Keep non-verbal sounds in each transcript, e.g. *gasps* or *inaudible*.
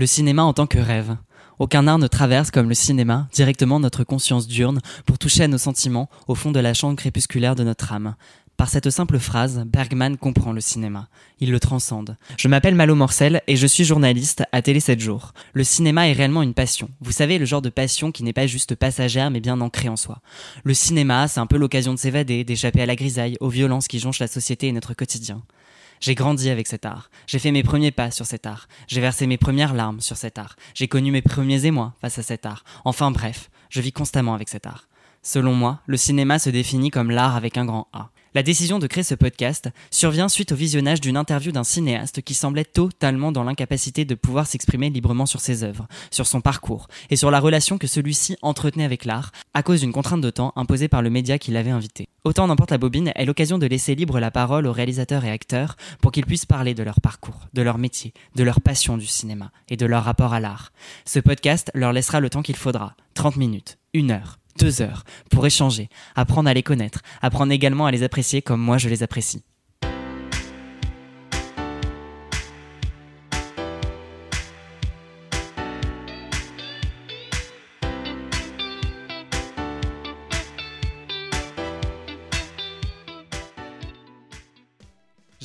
Le cinéma en tant que rêve. Aucun art ne traverse comme le cinéma directement notre conscience diurne pour toucher à nos sentiments au fond de la chambre crépusculaire de notre âme. Par cette simple phrase, Bergman comprend le cinéma. Il le transcende. Je m'appelle Malo Morcel et je suis journaliste à Télé 7 jours. Le cinéma est réellement une passion. Vous savez, le genre de passion qui n'est pas juste passagère mais bien ancrée en soi. Le cinéma, c'est un peu l'occasion de s'évader, d'échapper à la grisaille, aux violences qui jonchent la société et notre quotidien. J'ai grandi avec cet art. J'ai fait mes premiers pas sur cet art. J'ai versé mes premières larmes sur cet art. J'ai connu mes premiers émois face à cet art. Enfin bref, je vis constamment avec cet art. Selon moi, le cinéma se définit comme l'art avec un grand A. La décision de créer ce podcast survient suite au visionnage d'une interview d'un cinéaste qui semblait totalement dans l'incapacité de pouvoir s'exprimer librement sur ses œuvres, sur son parcours et sur la relation que celui-ci entretenait avec l'art à cause d'une contrainte de temps imposée par le média qui l'avait invité. Autant n'importe la bobine est l'occasion de laisser libre la parole aux réalisateurs et acteurs pour qu'ils puissent parler de leur parcours, de leur métier, de leur passion du cinéma et de leur rapport à l'art. Ce podcast leur laissera le temps qu'il faudra, 30 minutes, une heure, deux heures pour échanger, apprendre à les connaître, apprendre également à les apprécier comme moi je les apprécie.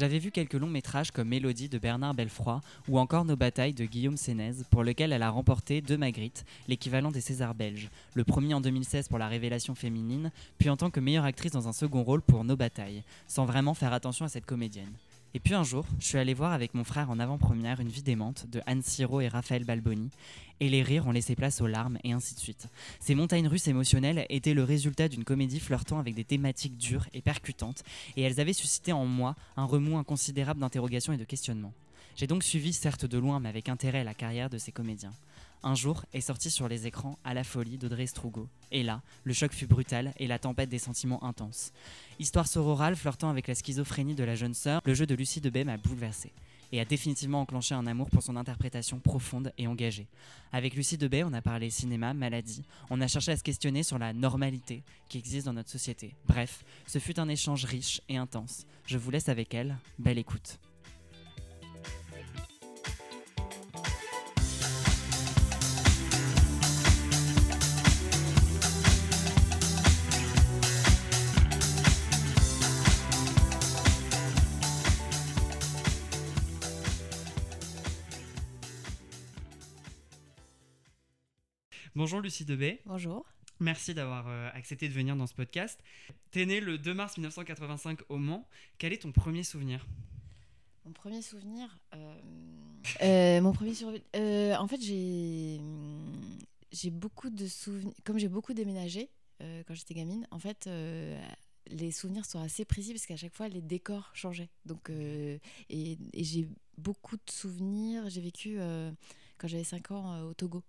J'avais vu quelques longs métrages comme Mélodie de Bernard Belfroy ou encore Nos batailles de Guillaume Sénez, pour lequel elle a remporté deux Magritte, l'équivalent des Césars belges. Le premier en 2016 pour la révélation féminine, puis en tant que meilleure actrice dans un second rôle pour Nos batailles, sans vraiment faire attention à cette comédienne. Et puis un jour, je suis allé voir avec mon frère en avant-première une vie démente de Anne Siro et Raphaël Balboni, et les rires ont laissé place aux larmes et ainsi de suite. Ces montagnes russes émotionnelles étaient le résultat d'une comédie flirtant avec des thématiques dures et percutantes, et elles avaient suscité en moi un remous inconsidérable d'interrogations et de questionnements. J'ai donc suivi, certes de loin, mais avec intérêt, la carrière de ces comédiens. Un jour est sorti sur les écrans À la folie d'Audrey Strugo. Et là, le choc fut brutal et la tempête des sentiments intenses. Histoire sororale flirtant avec la schizophrénie de la jeune sœur, le jeu de Lucie Debay m'a bouleversé et a définitivement enclenché un amour pour son interprétation profonde et engagée. Avec Lucie Debay, on a parlé cinéma, maladie, on a cherché à se questionner sur la normalité qui existe dans notre société. Bref, ce fut un échange riche et intense. Je vous laisse avec elle, belle écoute. Bonjour Lucie Debay. Bonjour. Merci d'avoir euh, accepté de venir dans ce podcast. T'es née le 2 mars 1985 au Mans. Quel est ton premier souvenir? Mon premier souvenir euh, euh, Mon premier souvenir. en fait, j'ai j'ai beaucoup de souvenirs. Comme j'ai beaucoup déménagé quand j'étais gamine, en fait, les souvenirs sont assez précis parce qu'à chaque fois, les décors changeaient. Donc, et, et j'ai beaucoup de souvenirs. J'ai vécu quand j'avais 5 ans au Togo.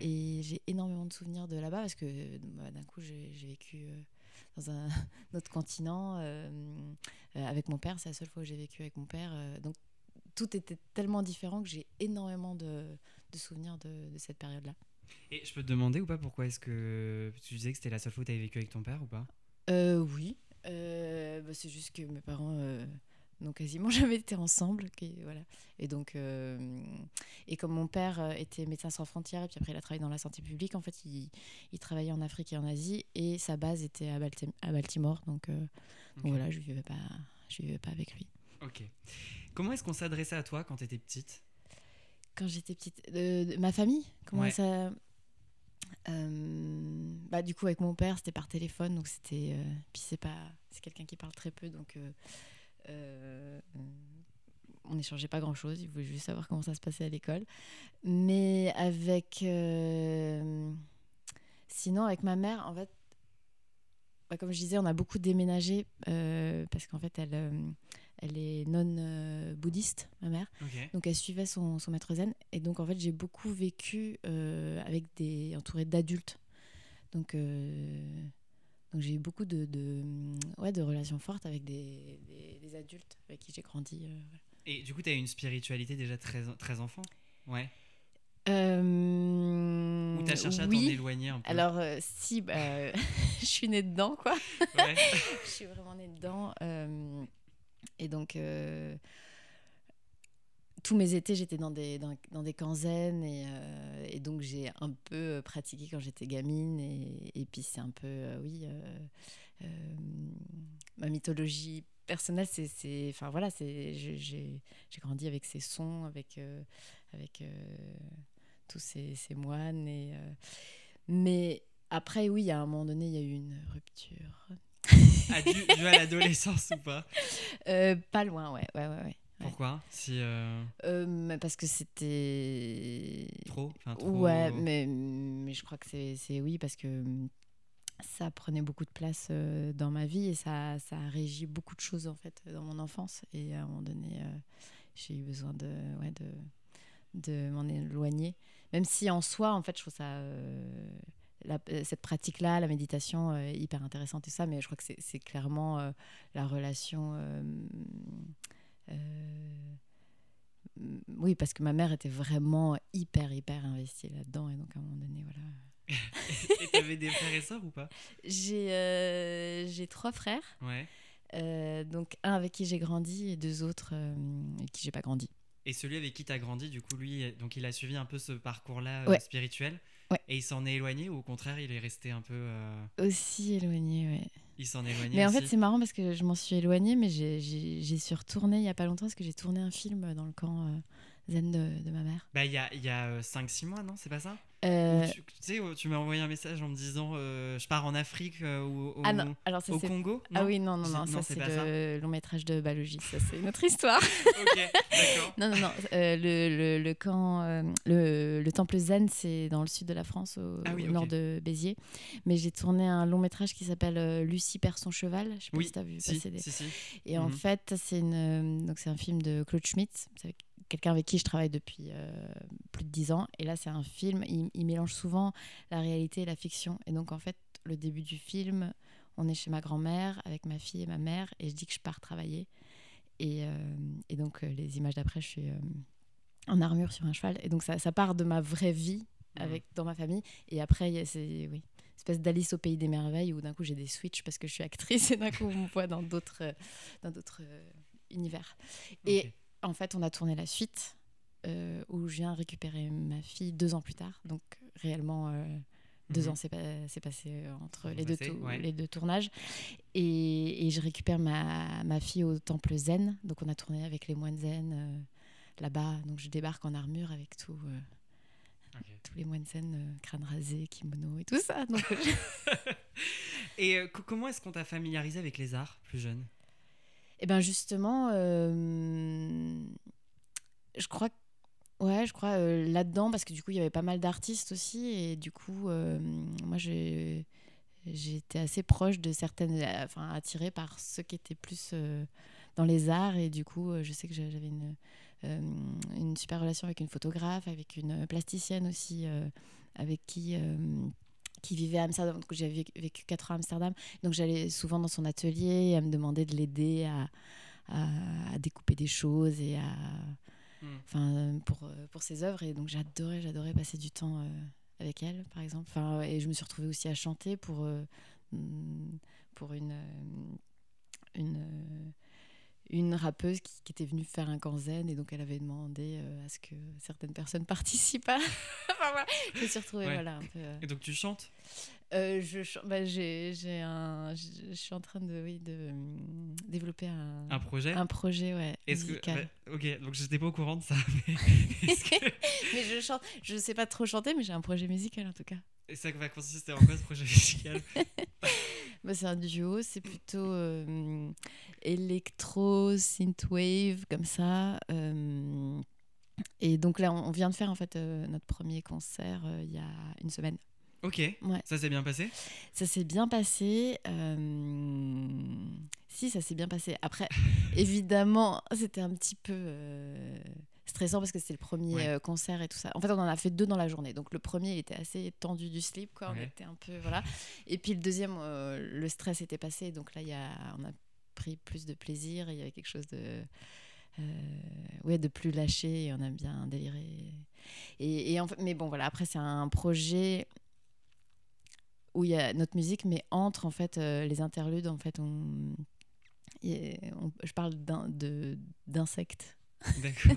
Et j'ai énormément de souvenirs de là-bas parce que bah, d'un coup, j'ai vécu euh, dans un *laughs* autre continent euh, euh, avec mon père. C'est la seule fois où j'ai vécu avec mon père. donc, tout était tellement différent que j'ai énormément de, de souvenirs de, de cette période-là. Et je peux te demander ou pas pourquoi est-ce que tu disais que c'était la seule fois où tu avais vécu avec ton père ou pas? Oui. Bah, c'est juste que mes parents donc quasiment *laughs* jamais été ensemble. voilà. Et donc, euh, et comme mon père euh, était médecin sans frontières et puis après il a travaillé dans la santé publique, en fait, il, il travaillait en Afrique et en Asie et sa base était à, à Baltimore. Donc, euh, voilà, je ne vivais, pas, je vivais pas avec lui. Ok. Comment est-ce qu'on s'adressait à toi quand tu étais petite? Quand j'étais petite, ma famille? Comment ça bah, du coup avec mon père c'était par téléphone donc c'était puis c'est pas c'est quelqu'un qui parle très peu donc euh, on n'échangeait pas grand chose, il voulait juste savoir comment ça se passait à l'école. Mais avec. Euh, sinon, avec ma mère, en fait, bah, comme je disais, on a beaucoup déménagé euh, parce qu'en fait, elle, elle est non bouddhiste, ma mère. Donc, elle suivait son, son, maître zen. Et donc, en fait, j'ai beaucoup vécu avec des. entourée d'adultes. Donc. Donc j'ai eu beaucoup de, de, ouais, de relations fortes avec des, des, adultes avec qui j'ai grandi. Euh, Et du coup, tu as une spiritualité déjà très, très enfant? Ouais. Euh, Ou tu as cherché à t'en éloigner un peu? Alors, euh, si, bah, *laughs* je suis née dedans, quoi. Ouais. *laughs* je suis vraiment née dedans. et donc, tous mes étés, j'étais dans des, dans, dans des camps zen et, euh, et donc j'ai un peu pratiqué quand j'étais gamine. Et, et puis c'est un peu, euh, oui, euh, euh, ma mythologie personnelle, c'est. Enfin voilà, c'est, j'ai, grandi avec ces sons, avec, euh, avec euh, tous ces, ces moines. Et, euh, mais après, oui, à un moment donné, il y a eu une rupture. Ah, dû, dû à l'adolescence ou pas? Euh, pas loin, ouais, ouais, ouais. ouais. Pourquoi Si euh, Euh, parce que c'était trop, enfin, trop Ouais, mais, mais je crois que c'est oui, parce que hum, ça prenait beaucoup de place euh, dans ma vie et ça, ça a régi beaucoup de choses en fait dans mon enfance. Et à un moment donné, j'ai eu besoin de, ouais, de, de m'en éloigner. Même si en soi, en fait, je trouve ça. euh, la- cette pratique-là, la méditation, hyper intéressante et ça, mais je crois que c'est- clairement la relation. Euh, Oui, parce que ma mère était vraiment hyper, hyper investie là-dedans. Et donc, à un moment donné, voilà. *laughs* Et t'avais des frères et sœurs ou pas? J'ai euh, j'ai trois frères. Ouais. euh, donc, un avec qui j'ai grandi et deux autres euh, avec qui j'ai pas grandi. Et celui avec qui t'as grandi, du coup, lui, donc il a suivi un peu ce parcours-là Ouais. spirituel. Ouais. Et il s'en est éloigné ou au contraire, il est resté un peu. Aussi éloignée, ouais. Il s'en éloigné Mais en fait, c'est marrant parce que je m'en suis éloignée, mais j'ai- j'ai j'ai su retourner il y a pas longtemps parce que j'ai tourné un film dans le camp euh, zen de, de ma mère. Bah, il y a, y a 5-6 mois, non C'est pas ça? Euh, tu, tu sais, tu m'as envoyé un message en me disant euh, je pars en Afrique euh, ou au, Ah non, alors ça au. Congo Ah non? oui, non, non, non, ça c'est le long métrage de Balogi, ça c'est une autre *laughs* histoire. Ok, d'accord. Non, non, non. euh, le, le, le camp, euh, le, le temple zen, c'est dans le sud de la France, au, Ah oui, au ok. nord de Béziers. Mais j'ai tourné un long métrage qui s'appelle euh, Lucie perd son cheval. Je sais pas Oui, si t'as vu si, passer des. si, si. Et en Mhm. fait, c'est une, euh, donc c'est un film de Claude Schmitt. Avec- quelqu'un avec qui je travaille depuis euh, plus de dix ans. Et là, c'est un film. Il, il mélange souvent la réalité et la fiction. Et donc, en fait, le début du film, on est chez ma grand-mère avec ma fille et ma mère, et je dis que je pars travailler. Et, euh, et donc, euh, les images d'après, je suis euh, en armure sur un cheval. Et donc, ça, ça part de ma vraie vie Mhm. avec, dans ma famille. Et après, il y a ces, oui, espèce d'Alice au pays des merveilles où d'un coup, j'ai des switches parce que je suis actrice *laughs* et d'un coup, on me voit dans d'autres dans d'autres univers. Et. En fait, on a tourné la suite euh, où je viens récupérer ma fille deux ans plus tard. Donc, réellement, euh, deux Mhm. ans s'est pas- s'est passé euh, entre les deux, passé, tou- ouais. les deux tournages. Et, et je récupère ma, ma fille au temple zen. Donc, on a tourné avec les moines zen euh, là-bas. Donc, je débarque en armure avec tout, tous les moines zen, crâne rasé, kimono et tout ça. Donc, *laughs* *laughs* Et co- comment est-ce qu'on t'a familiarisé avec les arts plus jeune? Et ben justement, euh, je crois, euh, là-dedans parce que du coup il y avait pas mal d'artistes aussi et du coup euh, moi j'ai j'étais assez proche de certaines, enfin attirée par ceux qui étaient plus dans les arts et du coup je sais que j'a- j'avais une une super relation avec une photographe, avec une plasticienne aussi, avec qui qui vivait à Amsterdam. Donc, J'avais vécu, vécu 4 ans à Amsterdam. Donc j'allais souvent dans son atelier et elle me demandait de l'aider à, à, à découper des choses et à, Hmm. enfin, euh, pour, euh, pour ses œuvres. Et donc j'adorais, j'adorais passer du temps euh, avec elle, par exemple. Enfin, et je me suis retrouvée aussi à chanter pour, euh, mm, pour une, une, une rappeuse qui, qui était venue faire un camp zen et donc elle avait demandé euh, à ce que certaines personnes *laughs* participent. à- *laughs* enfin, voilà. Je me suis retrouvée Ouais. voilà, un peu. euh, Et donc tu chantes? Euh, je, ch- bah, j'ai, j'ai un, je, je suis en train de, oui, de hum, développer un, un projet? un projet ouais, Est-ce que bah, ok donc j'étais pas au courant de ça *laughs* mais est-ce que mais je chante, je sais pas trop chanter, mais j'ai un projet musical en tout cas. et ça va consister en quoi ce projet musical? Bah, c'est un duo, c'est plutôt euh, électro, synthwave, comme ça. euh, et donc là, on vient de faire en fait euh, notre premier concert euh, il y a une semaine. Ok. Ouais. Ça s'est bien passé? Ça s'est bien passé. Si, ça s'est bien passé. Après, *laughs* évidemment, c'était un petit peu stressant parce que c'était le premier Ouais. euh, concert et tout ça. En fait, on en a fait deux dans la journée. Donc, le premier, il était assez tendu du slip. Quoi. On était un peu. Voilà. Et puis, le deuxième, euh, le stress était passé. Donc là, il y a... on a pris plus de plaisir. Il y avait quelque chose de. euh, ouais, de plus lâché et on a bien déliré. Et, et en fait, mais bon, voilà, après, c'est un projet où il y a notre musique, mais entre en fait euh, les interludes, en fait, on, je parle d'insectes. *laughs* D'accord.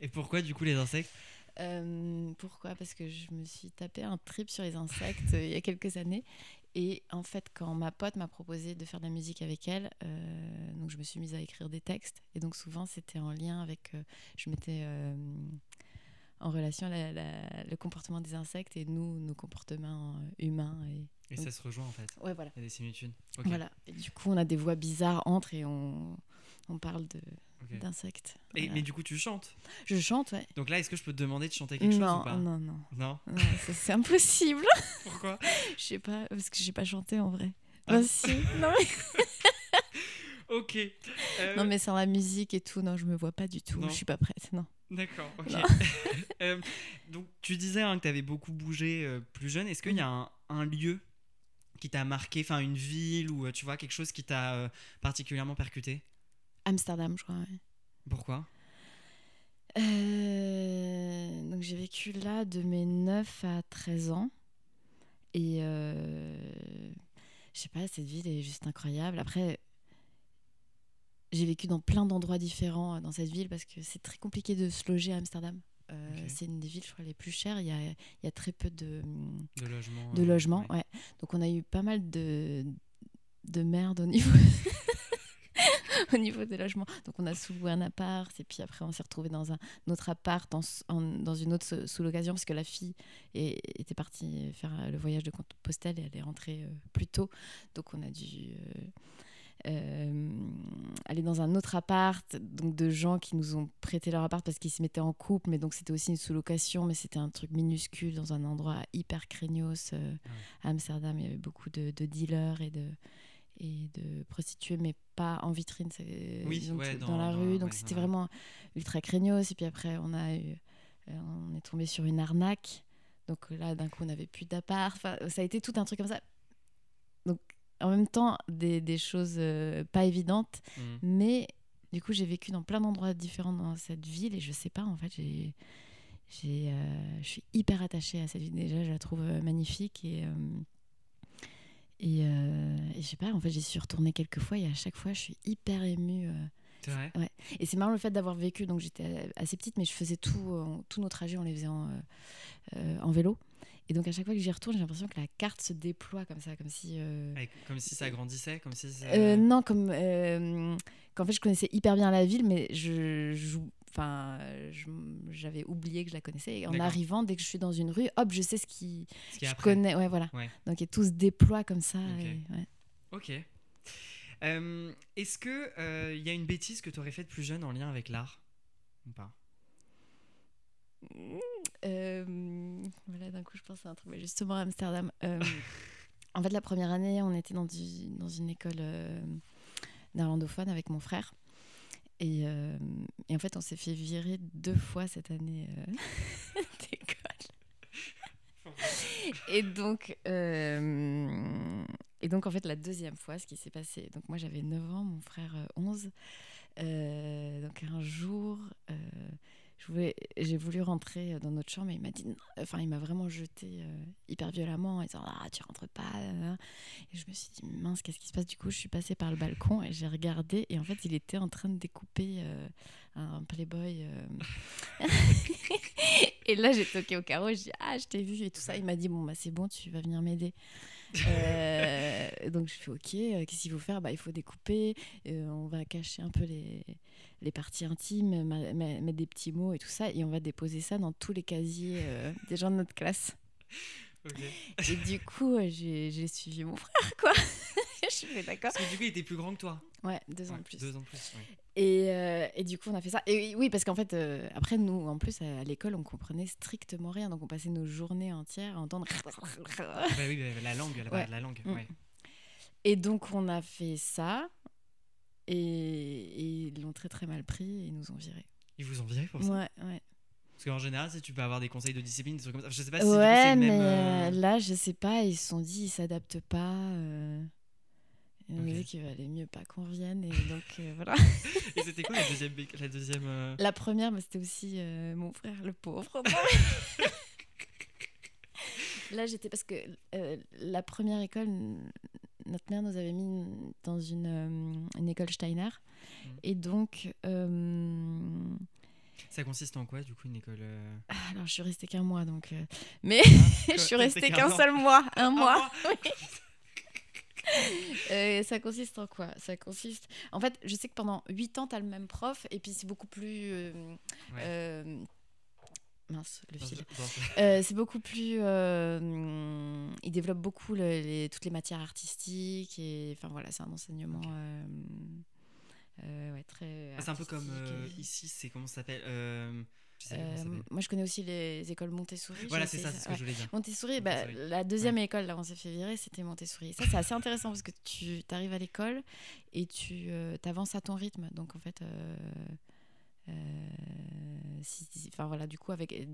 Et pourquoi du coup les insectes? Euh, pourquoi? Parce que je me suis tapé un trip sur les insectes euh, il y a quelques années. Et en fait, quand ma pote m'a proposé de faire de la musique avec elle, euh, donc je me suis mise à écrire des textes. Et donc souvent, c'était en lien avec. euh, je mettais en relation la- la- le comportement des insectes et nous, nos comportements humains. Et, Et ça se rejoint en fait. ouais, voilà. Il y a des similitudes. Voilà. Et du coup, on a des voix bizarres entre et on, on parle de- d'insectes. Voilà. Mais du coup tu chantes. Je chante, ouais. Donc là est-ce que je peux te demander de chanter quelque non, chose ou pas? non, non, Non? non, c'est impossible. *laughs* Pourquoi? Je sais pas, parce que j'ai pas chanté en vrai. Ah. Ah, si. *laughs* non, mais... *laughs* Ok. Euh, non, mais sans la musique et tout, non, je me vois pas du tout. Non. Je suis pas prête, non. D'accord, ok. Euh, donc, tu disais hein, que tu avais beaucoup bougé euh, plus jeune. Est-ce qu'il y a un, un lieu qui t'a marqué, enfin une ville ou tu vois quelque chose qui t'a euh, particulièrement percuté? Amsterdam, je crois. ouais. Pourquoi? Euh, Donc j'ai vécu là de mes 9 à 13 ans. Et euh, je sais pas, cette ville est juste incroyable. Après, j'ai vécu dans plein d'endroits différents euh, dans cette ville parce que c'est très compliqué de se loger à Amsterdam. Euh. C'est une des villes, je crois, les plus chères. Il y a, il y a très peu de, De logement. de logements. ouais. Ouais. Donc on a eu pas mal de, de merde au niveau, *laughs* *laughs* au niveau des logements. Donc on a sous-loué un appart et puis après on s'est retrouvé dans un autre appart, en, en- dans une autre sous- sous-location parce que la fille est- était partie faire euh, le voyage de Compostelle et elle est rentrée euh, plus tôt. Donc on a dû... euh, aller dans un autre appart, donc de gens qui nous ont prêté leur appart parce qu'ils se mettaient en couple, mais donc c'était aussi une sous-location, mais c'était un truc minuscule dans un endroit hyper craignos euh, à Amsterdam. Il y avait beaucoup de, de dealers et de, et de prostituées, mais pas en vitrine, c'est Oui, ouais, dans, dans- la dans- rue. donc c'était vraiment ultra craignos. Et puis après, on a eu, euh, on est tombé sur une arnaque. Donc là, d'un coup, on n'avait plus d'appart. Enfin, ça a été tout un truc comme ça. Donc en même temps, des, des choses euh, pas évidentes, Mm. mais du coup, j'ai vécu dans plein d'endroits différents dans cette ville et je sais pas, en fait, j'ai. j'ai, euh, je suis hyper attachée à cette ville. Déjà, je la trouve magnifique et. euh, et, euh, et je sais pas, en fait, j'y suis retournée quelques fois et à chaque fois, je suis hyper émue. euh. C'est vrai? Et c'est marrant le fait d'avoir vécu, donc j'étais assez petite, mais je faisais tout, euh, tous nos trajets, on les faisait en, euh, en vélo. Et donc à chaque fois que j'y retourne, j'ai l'impression que la carte se déploie comme ça, comme si. euh, Comme si ça grandissait, comme si ça... non, comme qu'en fait je connaissais hyper bien la ville, mais je, je- enfin, je- j'avais oublié que je la connaissais. Et en arrivant, dès que je suis dans une rue, hop, je sais ce qui, Ce qui je après. connais. Ouais, voilà. Ouais. Donc et tout se déploie comme ça. Ok. et- ouais. Ok. Euh, Est-ce que euh, il y a une bêtise que tu aurais faite plus jeune en lien avec l'art? Ou pas? Euh, voilà, d'un coup, je pense à un truc. mais Justement, à Amsterdam. Euh, *laughs* en fait, la première année, on était dans, du- dans une école euh, néerlandophone avec mon frère. Et, euh, et en fait, on s'est fait virer deux fois cette année euh, *laughs* d'école. Et donc, euh, et donc, en fait, la deuxième fois, ce qui s'est passé, donc moi j'avais 9 ans, mon frère euh, 11. Euh, donc un jour, j'ai voulu rentrer dans notre chambre et il m'a dit, enfin il m'a vraiment jeté euh, hyper violemment en disant, ah tu rentres pas. nanana. Et je me suis dit, mince, qu'est-ce qui se passe? Du coup, je suis passée par le balcon et j'ai regardé et en fait il était en train de découper euh, un Playboy. euh. *laughs* et là j'ai toqué au carreau, j'ai dit, ah je t'ai vu et tout ça. Il m'a dit, bon bah c'est bon, tu vas venir m'aider. Euh, donc je fais ok, euh, qu'est-ce qu'il faut faire? Bah, Il faut découper, euh, on va cacher un peu les, les parties intimes, mettre des petits mots et tout ça, et on va déposer ça dans tous les casiers des gens de notre classe. Et du coup, euh, j'ai suivi mon frère, quoi. *laughs* je fais d'accord. Parce que du coup, il était plus grand que toi. Ouais, deux ans Ouais, de plus. Deux ans de plus. ouais. Et, euh, et du coup, on a fait ça. Et oui, parce qu'en fait, euh, après, nous, en plus, à l'école, on comprenait strictement rien. Donc, on passait nos journées entières à entendre. Bah oui, bah, la langue, la, Ouais. la langue. Et donc, on a fait ça. Et, et ils l'ont très, très mal pris et ils nous ont virés. Ils vous ont viré pour ça? Ouais, ouais. Parce qu'en général, si tu peux avoir des conseils de discipline, des trucs comme ça. Je sais pas si coup, ouais, mais même. euh, là, je sais pas, ils se sont dit, ils s'adaptent pas. euh, Ils ont Ok. dit qu'il valait mieux pas qu'on vienne. Et *laughs* donc, euh, voilà. Et c'était quoi la deuxième. La deuxième euh, La première, c'était aussi mon frère, le pauvre. *laughs* Là, j'étais parce que la première école, notre mère nous avait mis dans une, une école Steiner. Mhm. Et donc, Ça consiste en quoi, du coup, une école euh Ah, Alors, je suis restée qu'un mois, donc. euh, Mais *laughs* je Quoi, suis restée resté qu'un seul mois, un Un mois. mois *laughs* oui. Euh, ça consiste en quoi? Ça consiste. En fait, je sais que pendant 8 ans, tu as le même prof, et puis c'est beaucoup plus. Ouais. Mince, le fil. c'est beaucoup plus. il développe beaucoup le- les, toutes les matières artistiques et enfin voilà, c'est un enseignement. Euh, euh, ouais, très. Ah, c'est un peu comme euh, ici, c'est comment ça s'appelle euh, ça Euh, s'appelle. moi, je connais aussi les écoles Montessori. Voilà, c'est ça, c'est ce que ouais. je voulais dire. Montessori, bah, Montessori. la deuxième école là où on s'est fait virer, c'était Montessori. Ça, c'est assez intéressant parce que tu arrives à l'école et tu avances à ton rythme. Donc, en fait, euh, euh, si- si- enfin voilà, du coup, avec euh,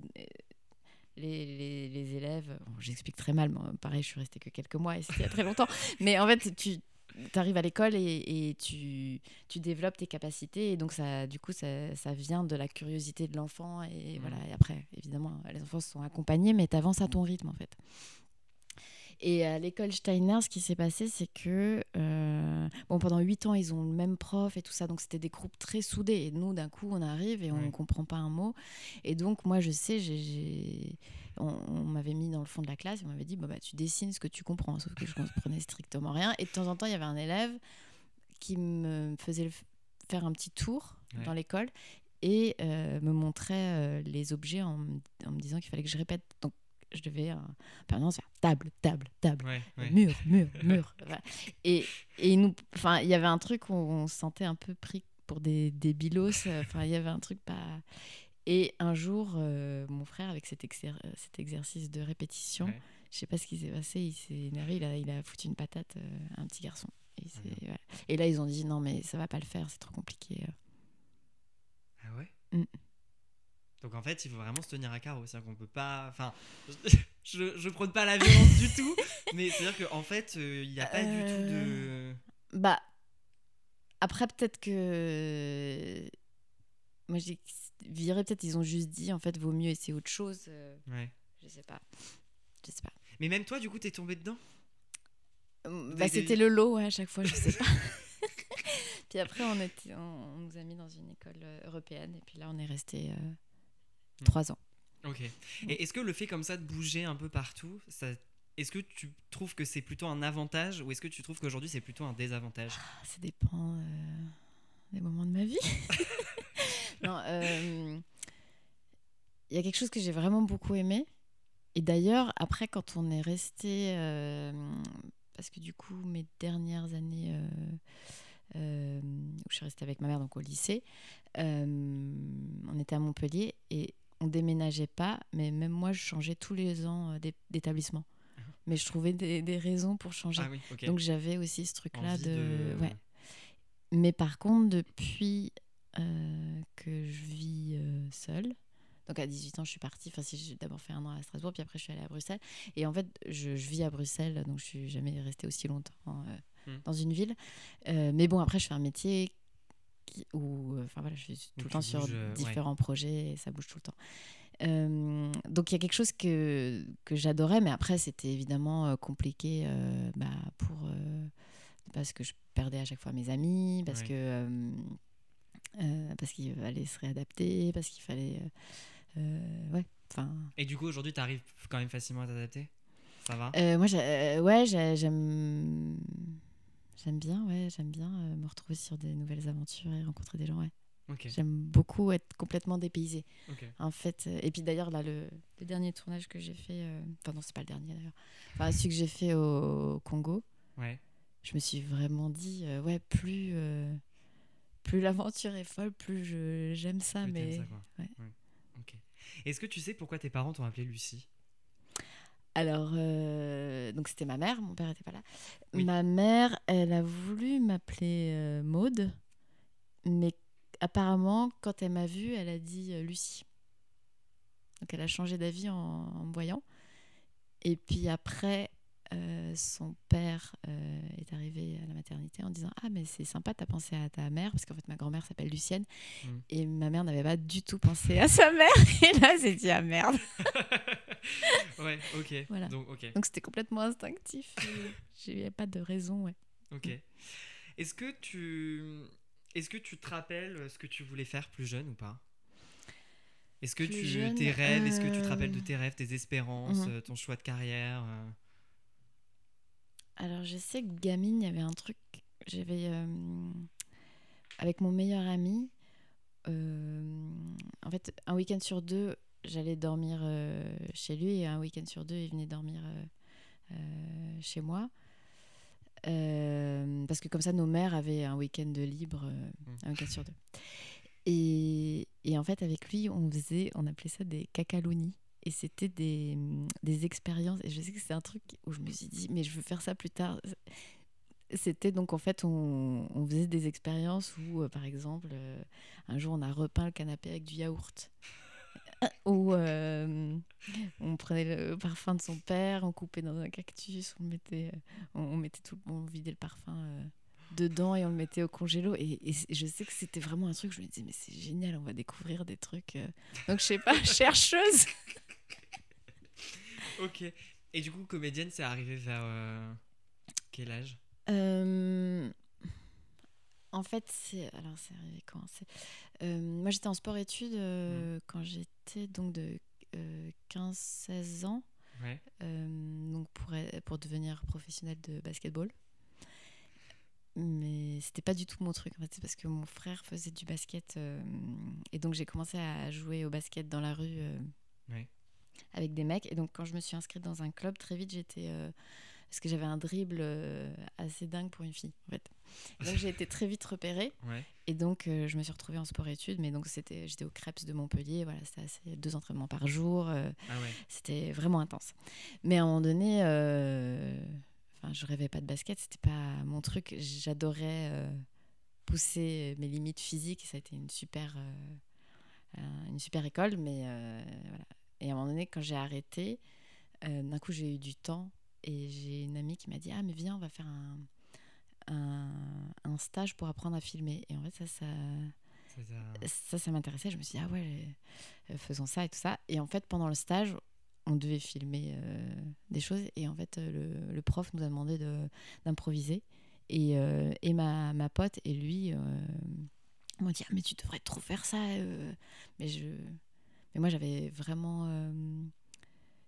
les, les- les élèves, bon, j'explique très mal, moi, pareil, je suis restée que quelques mois et c'était il y a très longtemps. Mais en fait, tu arrives à l'école et, et tu, tu développes tes capacités et donc ça du coup ça, ça vient de la curiosité de l'enfant et Mhm. voilà et après évidemment les enfants sont accompagnés mais tu avances à ton rythme en fait et à l'école Steiner ce qui s'est passé c'est que euh, bon pendant huit ans ils ont le même prof et tout ça donc c'était des groupes très soudés. Et nous d'un coup on arrive et on Ouais. comprend pas un mot. Et donc moi je sais j'ai- on, on m'avait mis dans le fond de la classe et on m'avait dit bah, bah, tu dessines ce que tu comprends. Sauf que je comprenais strictement rien. Et de temps en temps il y avait un élève qui me faisait le faire un petit tour dans l'école et euh, me montrait euh, les objets en, me- en me disant qu'il fallait que je répète. Donc je devais en permanence faire table table table Ouais, ouais. mur, mur, *laughs* mur. Voilà. Et, et nous, enfin, il y avait un truc où on se sentait un peu pris pour des, des bilos. euh, Enfin, il y avait un truc pas. Et un jour, euh, mon frère, avec cet, exer- euh, cet exercice de répétition, Ouais. je sais pas ce qui s'est passé, il s'est énervé, il a, il a foutu une patate à un petit garçon. Et, voilà. Et là, ils ont dit non, mais ça va pas le faire, c'est trop compliqué. Ah ouais? Mm. Donc en fait, il faut vraiment se tenir à carreau. C'est-à-dire qu'on peut pas. Enfin, *laughs* je, je prône pas la violence du tout, mais c'est-à-dire qu'en fait, euh, il n'y a pas du tout de. Bah, après, peut-être que. Moi, je dis virer, peut-être ils ont juste dit, en fait, vaut mieux essayer autre chose. euh, Ouais. Je sais pas. Je sais pas. Mais même toi, du coup, t'es tombé dedans? Euh, Des- Bah, c'était le lot, ouais, à chaque fois, je sais pas. *laughs* puis après, on, était, on, on nous a mis dans une école euh, européenne, et puis là, on est resté euh. Trois ans. Ok. Et est-ce que le fait comme ça de bouger un peu partout, ça... est-ce que tu trouves que c'est plutôt un avantage ou est-ce que tu trouves qu'aujourd'hui c'est plutôt un désavantage? Ah, Ça dépend euh, des moments de ma vie. *laughs* non, euh, il y a quelque chose que j'ai vraiment beaucoup aimé. Et d'ailleurs, après, quand on est resté, euh, parce que du coup, mes dernières années euh, euh, où je suis restée avec ma mère, donc au lycée, euh, on était à Montpellier et on déménageait pas, mais même moi, je changeais tous les ans euh, d'é- d'établissement. *laughs* Mais je trouvais des, des raisons pour changer. Ah oui. Donc j'avais aussi ce truc-là de... Ouais. Mais par contre, depuis euh, que je vis euh, seule, donc à 18 ans, je suis partie. Enfin, si j'ai d'abord fait un an à Strasbourg, puis après, je suis allée à Bruxelles. Et en fait, je, je vis à Bruxelles, donc je suis jamais restée aussi longtemps euh, Hmm. dans une ville. Euh, mais bon, après, je fais un métier qui, où, euh, enfin voilà, je suis tout le tu temps sur euh, ouais. différents projets, et ça bouge tout le temps. Euh, donc il y a quelque chose que, que j'adorais, mais après c'était évidemment compliqué euh, bah, pour euh, parce que je perdais à chaque fois mes amis, parce Ouais. que parce qu'il fallait se réadapter, parce qu'il fallait ouais, enfin Et du coup, aujourd'hui, t'arrives quand même facilement à t'adapter? Ça va? Moi ouais j'ai- j'aime j'aime bien ouais j'aime bien euh, me retrouver sur des nouvelles aventures et rencontrer des gens ouais j'aime beaucoup être complètement dépaysée. En fait, euh, et puis d'ailleurs, là, le, le dernier tournage que j'ai fait, euh, enfin, non, c'est pas le dernier d'ailleurs, enfin, celui que j'ai fait au Congo, Ouais. je me suis vraiment dit, ouais, plus, plus l'aventure est folle, plus j'aime ça, mais. ça, ouais. Est-ce que tu sais pourquoi tes parents t'ont appelé Lucie? Alors, euh, donc c'était ma mère, mon père était pas là. Oui. Ma mère, elle a voulu m'appeler euh, Maude, mais apparemment, quand elle m'a vue, elle a dit euh, Lucie. Donc elle a changé d'avis en, en me voyant. Et puis après, euh, son père euh, est arrivé à la maternité en disant Ah, mais c'est sympa, t'as pensé à ta mère, parce qu'en fait, ma grand-mère s'appelle Lucienne. Mm. Et ma mère n'avait pas du tout pensé à sa mère. *laughs* Et là, c'est dit Ah merde. *laughs* Ouais, ok. Voilà. Donc, c'était complètement instinctif. Il n'y avait pas de raison, ouais. Ok. Est-ce que tu. Est-ce que tu te rappelles ce que tu voulais faire plus jeune ou pas? Est-ce que Plus tu jeune, tes rêves, est-ce que tu te rappelles de euh, tes rêves, tes espérances, euh, ton choix de carrière Alors, je sais que gamine, il y avait un truc. J'avais. euh, avec mon meilleur ami, euh, en fait, un week-end sur deux, j'allais dormir euh, chez lui et un week-end sur deux, il venait dormir chez moi. Parce que comme ça, nos mères avaient un week-end de libre, un week-end sur deux. Et, en fait, avec lui, on faisait, on appelait ça des cacalonis. Et c'était des, des expériences. Et je sais que c'est un truc où je me suis dit, mais je veux faire ça plus tard. C'était donc en fait, on, on faisait des expériences où, euh, par exemple, euh, un jour, on a repeint le canapé avec du yaourt. *laughs* Ou euh, on prenait le parfum de son père, on coupait dans un cactus, on mettait, on, on mettait tout, on vidait le parfum dedans et on le mettait au congélo. Et, je sais que c'était vraiment un truc. Je me disais mais c'est génial, on va découvrir des trucs. euh. Donc je sais pas, *laughs* chercheuse. Ok. Et du coup, comédienne, c'est arrivé vers euh, quel âge? Euh, en fait, c'est alors c'est arrivé quand? C'est- euh, Moi, j'étais en sport-études euh, quand j'étais donc de 15-16 ans, Ouais. donc pour pour devenir professionnelle de basketball. Mais c'était pas du tout mon truc. En fait, c'est parce que mon frère faisait du basket euh, et donc j'ai commencé à jouer au basket dans la rue euh, avec des mecs. Et donc quand je me suis inscrite dans un club, très vite j'étais euh, parce que j'avais un dribble assez dingue pour une fille. En fait. Et donc j'ai été très vite repérée. *laughs* Ouais. Et donc, je me suis retrouvée en sport-études, mais donc c'était, j'étais au Crêpes de Montpellier, voilà, c'était assez, deux entraînements par jour, Ah ouais. c'était vraiment intense. Mais à un moment donné, enfin, je rêvais pas de basket, c'était pas mon truc, j'adorais euh, pousser mes limites physiques, ça a été une super, euh, euh, une super école, mais euh, voilà. Et à un moment donné, quand j'ai arrêté, d'un coup, j'ai eu du temps, et j'ai une amie qui m'a dit, ah, mais viens, on va faire un... Un, un stage pour apprendre à filmer et en fait ça ça Ça ça, ça m'intéressait. Je me suis dit, ah ouais, faisons ça et tout ça. Et en fait, pendant le stage, on devait filmer euh, des choses. Et en fait, euh, le, le prof nous a demandé de- d'improviser. Et, euh, et ma, ma pote et lui euh, m'ont dit, ah, mais tu devrais trop faire ça. Mais, je... mais moi, j'avais vraiment.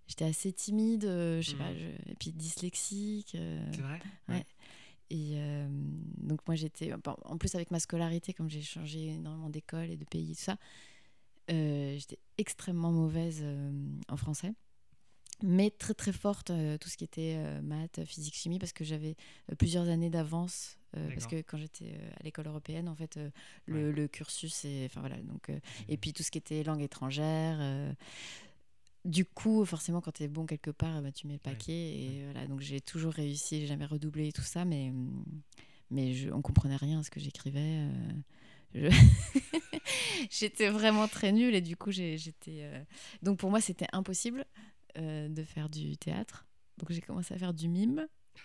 J'étais assez timide, je sais Mhm. pas, je- et puis dyslexique. C'est vrai? Ouais. et donc moi j'étais, en plus avec ma scolarité, comme j'ai changé énormément d'école et de pays tout ça, euh, j'étais extrêmement mauvaise euh, en français, mais très très forte euh, tout ce qui était euh, maths, physique, chimie, parce que j'avais euh, plusieurs années d'avance. parce que quand j'étais à l'école européenne, en fait, le, Ouais. le cursus, et enfin voilà, donc euh, et puis tout ce qui était langue étrangère. du coup, forcément, quand tu es bon quelque part, bah, tu mets le paquet. Et voilà, donc j'ai toujours réussi, j'ai jamais redoublé et tout ça, mais, mais je, on comprenait rien à ce que j'écrivais. *laughs* J'étais vraiment très nulle et du coup, j'étais. euh, Donc pour moi, c'était impossible euh, de faire du théâtre. Donc j'ai commencé à faire du mime. *laughs*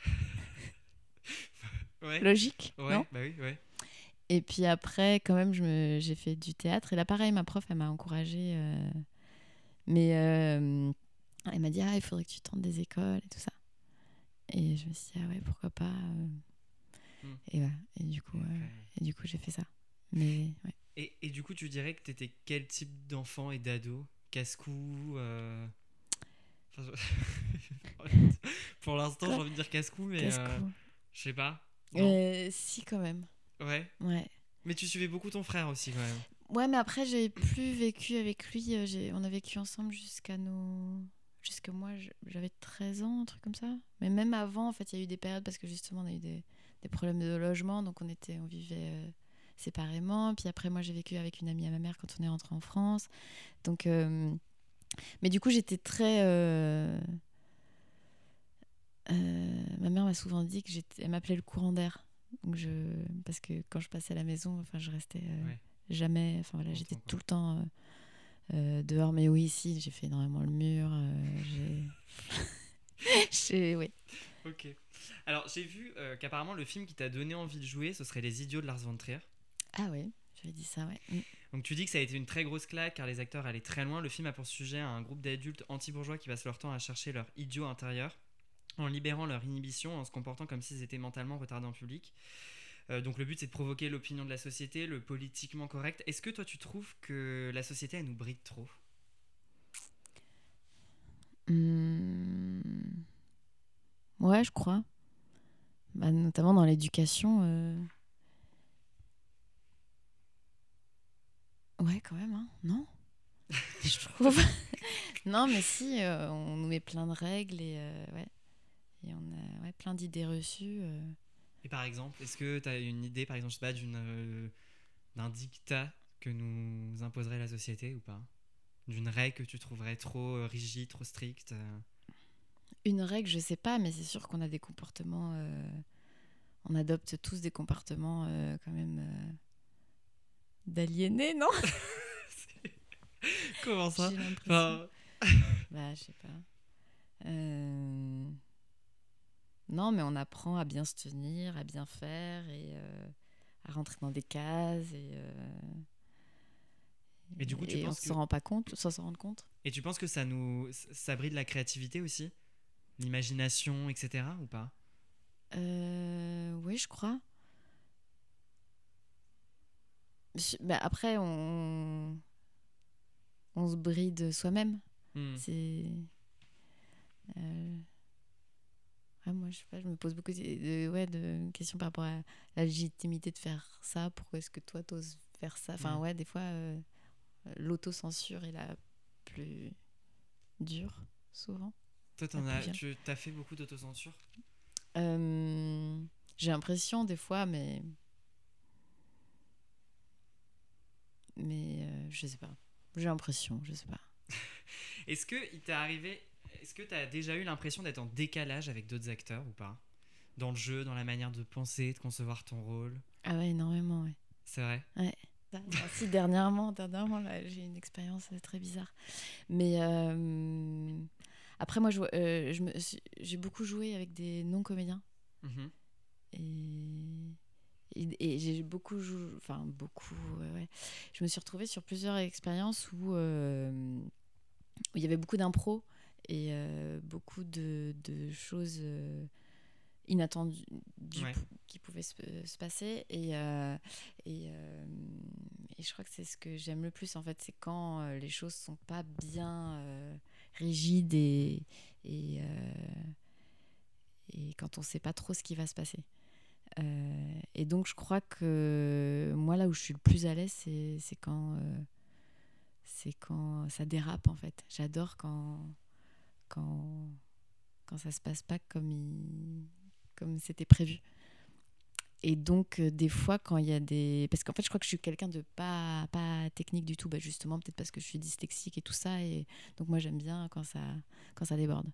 Ouais. Logique, Ouais, non bah oui, ouais. Et puis après, quand même, j'ai fait du théâtre. Et là, pareil, ma prof, elle m'a encouragée. euh, mais euh, elle m'a dit, ah, il faudrait que tu tentes des écoles et tout ça. Et je me suis dit, ah ouais, pourquoi pas. Hmm. Et voilà. Et du coup, et du coup j'ai fait ça. Mais ouais. Et, et du coup, tu dirais que t'étais quel type d'enfant et d'ado? Casse-cou euh, *laughs* Pour l'instant, j'ai envie de dire casse-cou, mais euh, je sais pas. Euh, si, quand même. Ouais. Ouais. Mais tu suivais beaucoup ton frère aussi, quand même. Ouais, mais après, j'ai plus vécu avec lui. euh, On a vécu ensemble jusqu'à nos. Jusque moi, j'avais 13 ans, un truc comme ça. Mais même avant, en fait, il y a eu des périodes parce que justement, on a eu des, des problèmes de logement. Donc, on, était, on vivait euh, séparément. Puis après, moi, j'ai vécu avec une amie à ma mère quand on est rentré en France. Donc. Mais du coup, j'étais très. euh, euh, Ma mère m'a souvent dit que j'étais. Elle m'appelait le courant d'air. Donc je... Parce que quand je passais à la maison, enfin, je restais. euh, Ouais. jamais. Enfin voilà, j'étais tout le temps dehors. Mais oui, si, j'ai fait énormément le mur. *laughs* *laughs* j'ai. Oui. Ok. Alors, j'ai vu qu'apparemment, le film qui t'a donné envie de jouer, ce serait Les Idiots de Lars von Trier. Ah oui, j'avais dit ça, ouais. Mm. Donc tu dis que ça a été une très grosse claque car les acteurs allaient très loin. Le film a pour sujet un groupe d'adultes anti-bourgeois qui passent leur temps à chercher leur idiot intérieur en libérant leur inhibition, en se comportant comme s'ils étaient mentalement retardés en public. Euh, donc le but c'est de provoquer l'opinion de la société, le politiquement correct. Est-ce que toi tu trouves que la société nous bride trop? Hmm. Ouais, je crois. Bah, notamment dans l'éducation. Euh, Ouais, quand même, hein non *laughs* Je trouve. *laughs* non, mais si, euh, on nous met plein de règles et, euh, ouais. et on a ouais, plein d'idées reçues. euh. Et par exemple, est-ce que tu as une idée, par exemple, je sais pas, d'une, euh, d'un dictat que nous imposerait la société ou pas? D'une règle que tu trouverais trop euh, rigide, trop stricte euh? Une règle, je sais pas, mais c'est sûr qu'on a des comportements. euh, On adopte tous des comportements euh, quand même. euh, d'aliénés, non *laughs* Comment ça? J'ai l'impression. Enfin, *laughs* Bah, je sais pas. Euh, Non, mais on apprend à bien se tenir, à bien faire et euh, à rentrer dans des cases et. euh, Et du coup, tu et on s'en que- rend pas compte, sans s'en rendre compte? Et tu penses que ça nous, ça bride la créativité aussi? L'imagination, etc. ou pas? Euh, oui, je crois. Je- bah, après, on on se bride soi-même. Hmm. C'est. euh, ouais, moi, je sais pas, je me pose beaucoup de, de- ouais, de questions par rapport à la légitimité de faire ça. Pourquoi est-ce que toi, t'oses faire ça? Enfin, Mm. ouais, des fois, euh, l'autocensure est la plus dure, souvent. Toi, t'en as, tu as fait beaucoup d'autocensure? Euh, J'ai l'impression, des fois, mais. Mais euh, je sais pas. J'ai l'impression, je sais pas. *laughs* Est-ce que il t'est arrivé Est-ce que tu as déjà eu l'impression d'être en décalage avec d'autres acteurs ou pas? Dans le jeu, dans la manière de penser, de concevoir ton rôle? Ah ouais, énormément, ouais. C'est vrai? Ah, si, dernièrement, *laughs* dernièrement là, j'ai une expérience euh, très bizarre. Mais euh, après, moi, je, euh, je me suis- j'ai beaucoup joué avec des non-comédiens. Mhm. Et, et, et j'ai beaucoup joué, enfin, beaucoup, ouais, ouais. Je me suis retrouvée sur plusieurs expériences où, euh, où il y avait beaucoup d'impro et euh, beaucoup de, de choses euh, inattendues Ouais. qui pouvaient se, se passer. Et, et, et je crois que c'est ce que j'aime le plus, en fait, c'est quand les choses sont pas bien rigides et, et, et quand on sait pas trop ce qui va se passer. Euh, et donc, je crois que moi, là où je suis le plus à l'aise, c'est quand, euh, quand ça dérape, en fait. J'adore quand, quand, quand ça se passe pas comme, comme c'était prévu. Et donc, euh, des fois, quand il y a des. Parce qu'en fait, je crois que je suis quelqu'un de pas, pas technique du tout, bah, justement, peut-être parce que je suis dyslexique et tout ça. Et donc, moi, j'aime bien quand ça, quand ça déborde.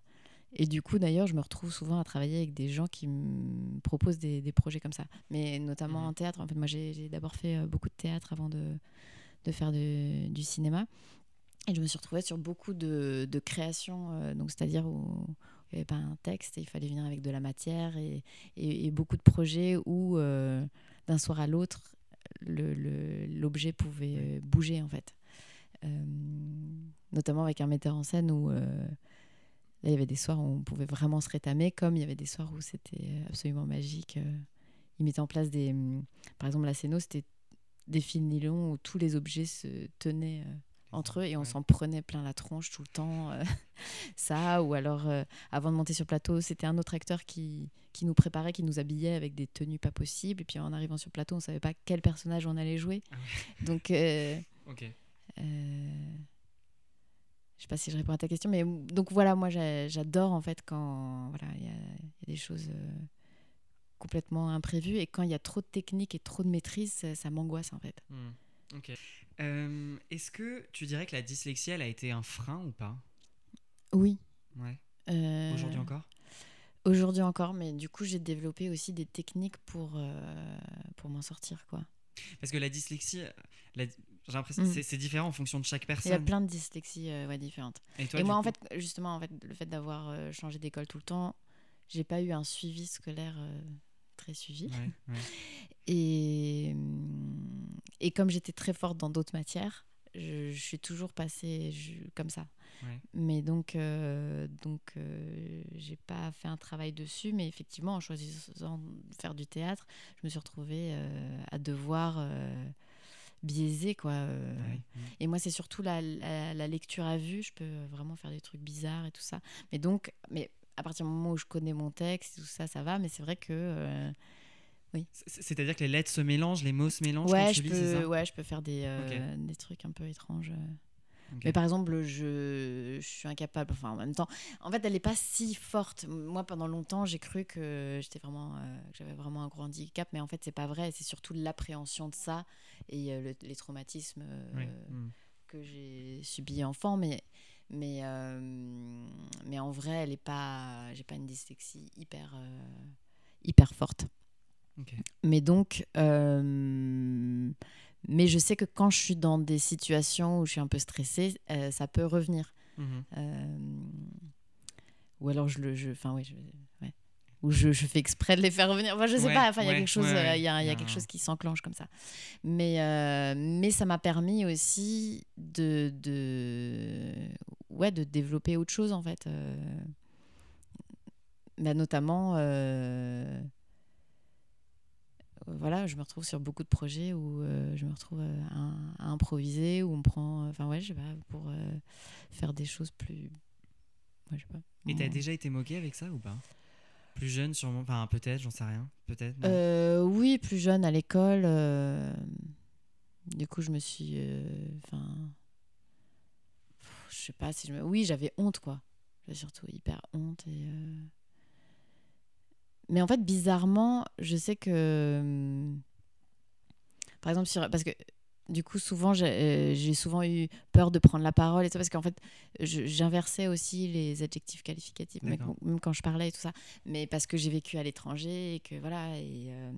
Et du coup, d'ailleurs, je me retrouve souvent à travailler avec des gens qui me proposent des, des projets comme ça. Mais notamment Mhm. en théâtre. En fait, moi, j'ai d'abord fait euh, beaucoup de théâtre avant de, de faire de- du cinéma. Et je me suis retrouvée sur beaucoup de, de créations, euh, donc c'est-à-dire où il n'y avait pas un texte et il fallait venir avec de la matière et, et- et beaucoup de projets où, euh, d'un soir à l'autre, le- le- l'objet pouvait bouger en fait. Euh, notamment avec un metteur en scène où là, il y avait des soirs où on pouvait vraiment se rétamer, comme il y avait des soirs où c'était absolument magique. euh. Il mettait en place des. hum, Par exemple, la scéno, c'était des fils nylon où tous les objets se tenaient euh, entre eux et on Ouais. s'en prenait plein la tronche tout le temps. euh, *laughs* ça, ou alors euh, avant de monter sur le plateau, c'était un autre acteur qui, qui nous préparait, qui nous habillait avec des tenues pas possibles. Et puis en arrivant sur le plateau, on savait pas quel personnage on allait jouer. Ah Donc, euh, Ok. Je sais pas si je réponds à ta question, mais donc voilà, moi j'a- j'adore en fait quand voilà il y, a il y a des choses euh, complètement imprévues et quand il y a trop de technique et trop de maîtrise, ça, ça m'angoisse en fait. Ok. Euh, Est-ce que tu dirais que la dyslexie, elle a été un frein ou pas? Oui. Ouais. Euh, Aujourd'hui encore? Aujourd'hui encore, mais du coup j'ai développé aussi des techniques pour pour m'en sortir quoi. Parce que la dyslexie, la- j'ai l'impression Mm. que c'est- c'est différent en fonction de chaque Il y a personne. plein de dyslexies euh, ouais, différentes. Et, toi, et du moi en fait justement en fait le fait d'avoir euh, changé d'école tout le temps, j'ai pas eu un suivi scolaire euh, très suivi. Ouais, ouais. *laughs* Et, hum, et comme j'étais très forte dans d'autres matières, je, je suis toujours passée je- comme ça. Ouais. Mais donc, euh, donc euh, j'ai pas fait un travail dessus, mais effectivement, en choisissant de faire du théâtre, je me suis retrouvée euh, à devoir biaiser. Quoi, euh. Ouais. Et moi, c'est surtout la, la- la lecture à vue. Je peux vraiment faire des trucs bizarres et tout ça. Mais donc, mais à partir du moment où je connais mon texte, tout ça, ça va. Mais c'est vrai que. euh, C- C'est-à-dire que les lettres se mélangent, les mots se mélangent ouais, je lis, peux, ouais, je peux faire des, euh, des trucs un peu étranges. Mais par exemple, je, je suis incapable. Enfin, en même temps, en fait, elle n'est pas si forte. Moi, pendant longtemps, j'ai cru que j'étais vraiment, euh, que j'avais vraiment un gros handicap, mais en fait, c'est pas vrai. C'est surtout l'appréhension de ça et euh, le- les traumatismes euh, Oui. Mm. que j'ai subis enfant. Mais, mais, mais en vrai, elle est pas. J'ai pas une dyslexie hyper, hyper forte. Mais donc, mais je sais que quand je suis dans des situations où je suis un peu stressée, euh, ça peut revenir. Mhm. Euh, ou alors je le, je, enfin oui, je, ouais. ou je, je fais exprès de les faire revenir. Enfin, je sais Ouais, pas. Enfin, il y a ouais, quelque chose, ouais, ouais. il y y a quelque chose qui s'enclenche comme ça. Mais, euh, mais ça m'a permis aussi de, de, ouais, de développer autre chose en fait. Bah, notamment. Euh, voilà, je me retrouve sur beaucoup de projets où euh, je me retrouve euh, à, à improviser, où on me prend, enfin ouais, je sais pas, pour euh, faire des choses plus, ouais, je sais pas. Et t'as déjà été moqué avec ça ou pas? Plus jeune, sûrement. Enfin, peut-être, j'en sais rien. Peut-être. Euh, oui, plus jeune à l'école. euh, du coup, je me suis, euh, enfin, je sais pas si je me, oui, j'avais honte quoi. J'avais surtout hyper honte et. Mais en fait, bizarrement, je sais que, hum, par exemple, sur, parce que du coup, souvent, j'ai euh, j'ai souvent eu peur de prendre la parole et ça parce qu'en fait, j'inversais aussi les adjectifs qualificatifs, même quand je parlais et tout ça. Mais parce que j'ai vécu à l'étranger et que voilà. Et, euh,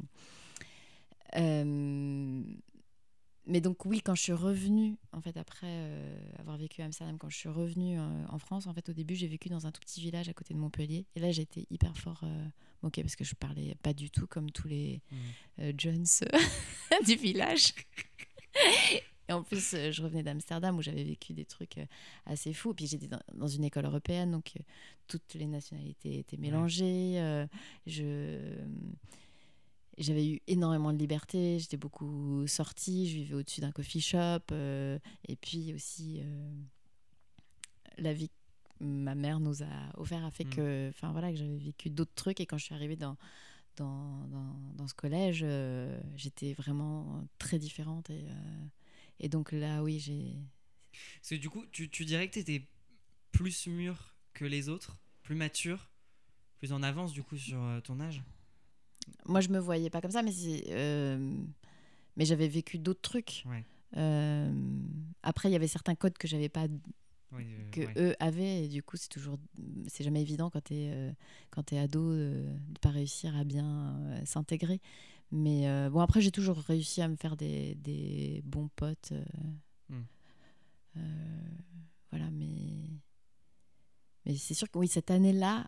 euh, mais donc oui, quand je suis revenue, en fait, après euh, avoir vécu à Amsterdam, quand je suis revenue euh, en France, en fait, au début, j'ai vécu dans un tout petit village à côté de Montpellier. Et là, j'ai été hyper fort euh, moquée parce que je parlais pas du tout comme tous les Mhm. euh, Jones *laughs* du village. Et en plus, je revenais d'Amsterdam où j'avais vécu des trucs assez fous. Puis j'étais dans, une école européenne, donc toutes les nationalités étaient mélangées. euh, j'avais eu énormément de liberté, j'étais beaucoup sortie, je vivais au-dessus d'un coffee shop, euh, et puis aussi euh, la vie que ma mère nous a offert a fait Mm. que, enfin voilà, que j'avais vécu d'autres trucs, et quand je suis arrivée dans dans, dans, dans ce collège, euh, j'étais vraiment très différente, et, et donc là, oui, j'ai Parce que du coup, tu, tu dirais que t'étais plus mûr que les autres, plus mature, plus en avance du coup sur ton âge? Moi je me voyais pas comme ça mais euh, mais j'avais vécu d'autres trucs Ouais. Euh, après il y avait certains codes que j'avais pas Oui, euh, que ouais. eux avaient et du coup c'est toujours c'est jamais évident quand t'es euh, quand t'es ado de pas réussir à bien s'intégrer mais bon après j'ai toujours réussi à me faire des, des bons potes euh, Mm. euh, voilà mais mais c'est sûr que oui cette année là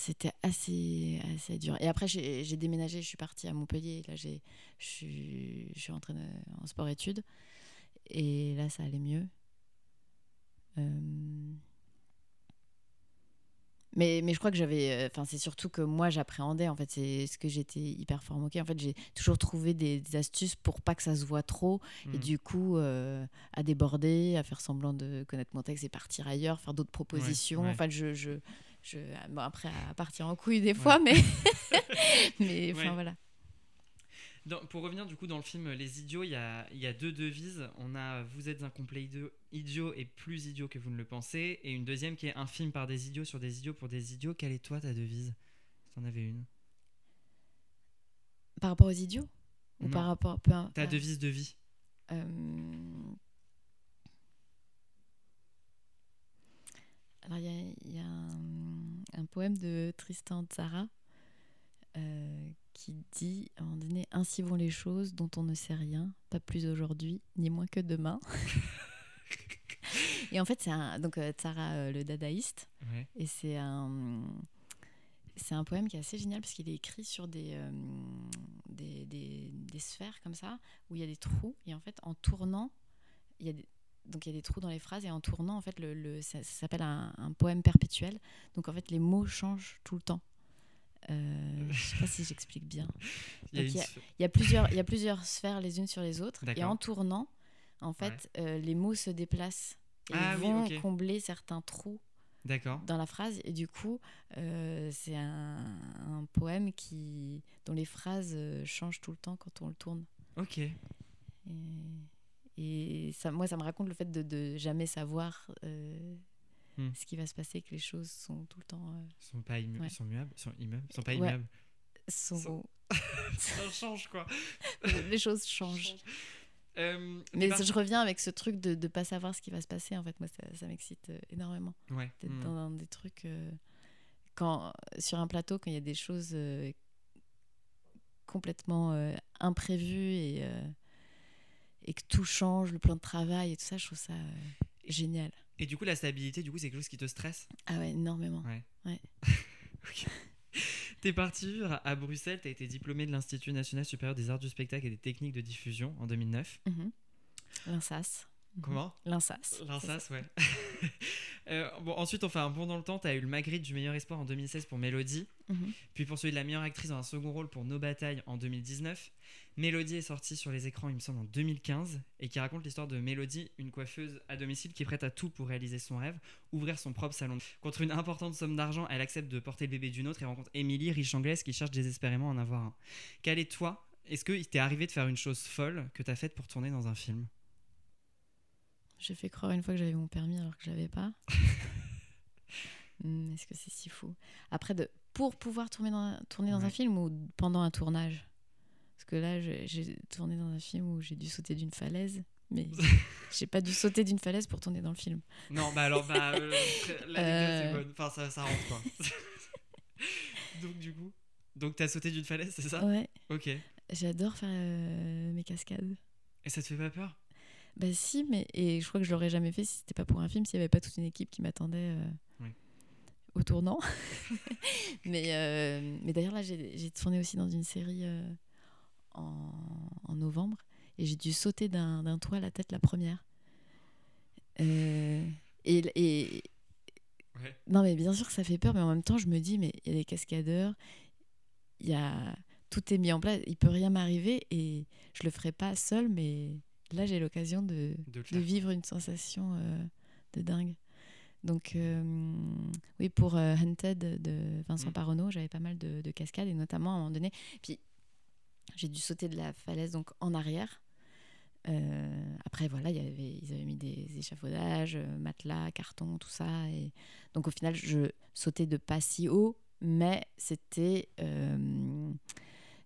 c'était assez assez dur et après j'ai déménagé je suis partie à Montpellier là je suis je suis rentrée en sport études et là ça allait mieux euh, mais, mais je crois que j'avais. euh, Enfin, c'est surtout que moi, j'appréhendais. En fait, c'est ce que j'étais hyper fort moquée. En fait, j'ai toujours trouvé des, des astuces pour pas que ça se voit trop. Et Mm. du coup, euh, à déborder, à faire semblant de connaître mon texte et partir ailleurs, faire d'autres propositions. ouais. Enfin, je. je, je bon, après, à partir en couille des fois, mais. *laughs* *laughs* mais enfin, Ouais. voilà. Dans- pour revenir du coup dans le film Les Idiots, il y a, y a deux devises. On a Vous êtes un complet idiot, idiot et plus idiot que vous ne le pensez. Et une deuxième qui est un film par des idiots sur des idiots pour des idiots. Quelle est toi ta devise? Si t'en avais une? Par rapport aux idiots? Ou Non. par rapport. peu Ta euh, devise de vie? Euh, Alors, il y a, il y a un, un poème de Tristan Tzara euh, qui dit à un moment donné Ainsi vont les choses dont on ne sait rien, pas plus aujourd'hui, ni moins que demain. *laughs* Et en fait, c'est un. Donc, euh, Tzara, euh, le dadaïste, Ouais. et c'est un. C'est un poème qui est assez génial parce qu'il est écrit sur des, euh, des, des- des sphères comme ça, où il y a des trous. Et en fait, en tournant, il y a des, donc il y a des trous dans les phrases. Et en tournant, en fait, le, le- ça, ça s'appelle un, un poème perpétuel. Donc en fait, les mots changent tout le temps. Euh, je sais pas si j'explique bien. *laughs* Il y a y y, plusieurs, il y a plusieurs sphères les unes sur les autres. Et en tournant, en fait, euh, les mots se déplacent. Et Ah oui, vont combler certains trous dans la phrase. Et du coup, euh, c'est un, un poème qui, dont les phrases euh, changent tout le temps quand on le tourne. Ok. Et, et ça, moi, ça me raconte le fait de, de jamais savoir euh, Hmm. ce qui va se passer, que les choses sont tout le temps. euh, sont pas immu- Ouais. sont sont sont pas Ouais. immuables. sont- Sont- *laughs* Ça change quoi. les choses changent. Euh, Mais je reviens avec ce truc de ne pas savoir ce qui va se passer. En fait, moi, ça, ça m'excite euh, énormément Ouais. d'être hmm. dans, dans des trucs. quand, sur un plateau, quand il y a des choses complètement imprévues et, et que tout change, le plan de travail et tout ça, je trouve ça euh, génial. Et du coup, la stabilité, du coup, c'est quelque chose qui te stresse? Ah ouais, énormément. Ouais. Ouais. *laughs* Ok. *laughs* T'es parti vivre à Bruxelles, t'as été diplômé de l'Institut national supérieur des arts du spectacle et des techniques de diffusion en 2009. Mhm. L'INSAS. Mhm. Comment? L'INSAS. L'Insas, ouais. *laughs* Euh, bon, ensuite, on fait un bond dans le temps. T'as eu le Magritte du meilleur espoir en 2016 pour Mélodie. Mhm. Puis pour celui de la meilleure actrice dans un second rôle pour Nos Batailles en 2019. Mélodie est sortie sur les écrans, il me semble, en 2015 et qui raconte l'histoire de Mélodie, une coiffeuse à domicile qui est prête à tout pour réaliser son rêve, ouvrir son propre salon. Contre une importante somme d'argent, elle accepte de porter le bébé d'une autre et rencontre Émilie, riche anglaise, qui cherche désespérément à en avoir un. Quel est toi Est-ce qu'il t'est arrivé de faire une chose folle que t'as faite pour tourner dans un film? J'ai fait croire une fois que j'avais mon permis alors que je l'avais pas. *laughs* Hmm, Est-ce que c'est si fou? Après, de, pour pouvoir tourner dans, un- tourner dans un Ouais. film ou pendant un tournage? Que là, j'ai tourné dans un film où j'ai dû sauter d'une falaise, mais *laughs* j'ai pas dû sauter d'une falaise pour tourner dans le film. Non, bah alors, bah, euh, *laughs* l'anecdote Euh. bonne. Enfin, ça, ça rentre quoi. *laughs* Donc, du coup, donc t'as sauté d'une falaise, c'est ça? Ouais, Ok. Et j'adore faire euh, mes cascades. ça te fait pas peur? Bah si, mais et je crois que je l'aurais jamais fait si c'était pas pour un film, s'il y avait pas toute une équipe qui m'attendait euh, Oui. au tournant. mais euh, mais d'ailleurs là, j'ai j'ai tourné aussi dans une série euh, en, en novembre et j'ai dû sauter d'un toit à la tête la première. Euh, et, et Ouais. non mais bien sûr que ça fait peur, mais en même temps je me dis mais il y a des cascadeurs, il y a tout est mis en place, il peut rien m'arriver et je le ferai pas seul, mais là j'ai l'occasion de, De vivre une sensation euh, de dingue. Donc euh, oui, pour euh, Hunted de Vincent Mm. Paronneau, j'avais pas mal de, de cascades et notamment à un moment donné, puis j'ai dû sauter de la falaise donc en arrière. Euh, après voilà, ils avaient mis des échafaudages, euh, matelas, carton, tout ça. Donc au final, je sautais de pas si haut, mais c'était euh,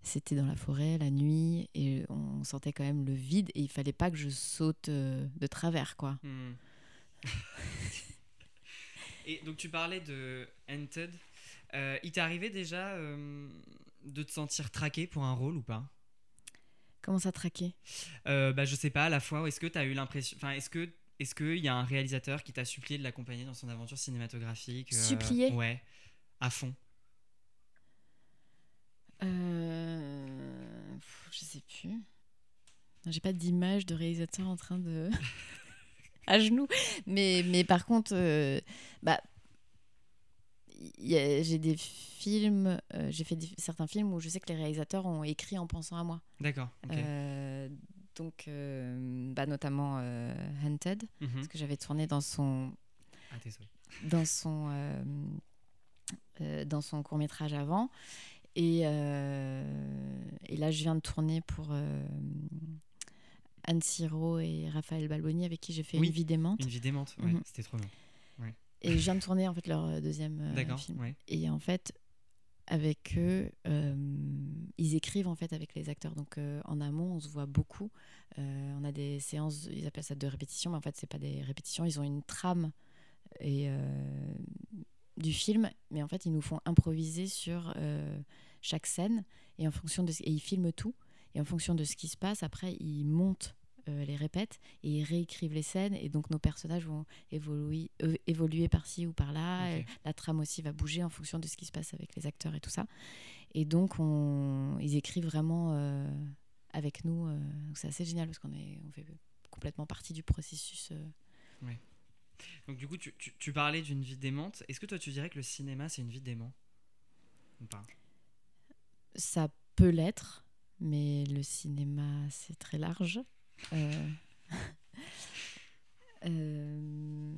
c'était dans la forêt, la nuit, et on sentait quand même le vide. Et il fallait pas que je saute de travers, quoi. Hmm. *laughs* Et donc tu parlais de. Euh, il t'est arrivé déjà de te sentir traqué pour un rôle ou pas Comment ça traquer euh, Bah je sais pas. À la fois, est-ce que tu as eu l'impression, enfin est-ce que est-ce qu'il y a un réalisateur qui t'a supplié de l'accompagner dans son aventure cinématographique euh, Supplié? Ouais, à fond? euh... Je sais plus. J'ai pas d'image de réalisateur en train de. *laughs* à genoux. Mais, mais par contre, euh, bah, j'ai des films, euh, j'ai fait des- certains films où je sais que les réalisateurs ont écrit en pensant à moi. D'accord. Euh, donc, euh, bah, notamment Hunted, Mhm. parce que j'avais tourné dans son, Ah, dans son, dans son court métrage avant. Et, et là, je viens de tourner pour Anne Siro et Raphaël Balboni, avec qui j'ai fait Oui, une vie démente. Une vie démente. Ouais, Mhm. c'était trop bien. Et je viens de tourner en fait leur euh, deuxième euh, film. Ouais. Et en fait, avec eux, euh, ils écrivent en fait avec les acteurs. Donc euh, en amont, on se voit beaucoup. On a des séances, ils appellent ça de répétition, mais en fait, c'est pas des répétitions. Ils ont une trame et du film, mais en fait, ils nous font improviser sur chaque scène et en fonction de et ils filment tout. Et en fonction de ce qui se passe, après, ils montent euh, les répètes et ils réécrivent les scènes. Et donc, nos personnages vont évoluer, euh, évoluer par-ci ou par-là. Et La trame aussi va bouger en fonction de ce qui se passe avec les acteurs et tout ça. Et donc, on, ils écrivent vraiment euh, avec nous. euh, c'est assez génial parce qu'on est, on fait complètement partie du processus. euh. Donc du coup, tu, tu- tu parlais d'une vie démente. Est-ce que toi, tu dirais que le cinéma, c'est une vie dément Ou pas? Ça peut l'être, mais le cinéma, c'est très large. Euh, *laughs* euh,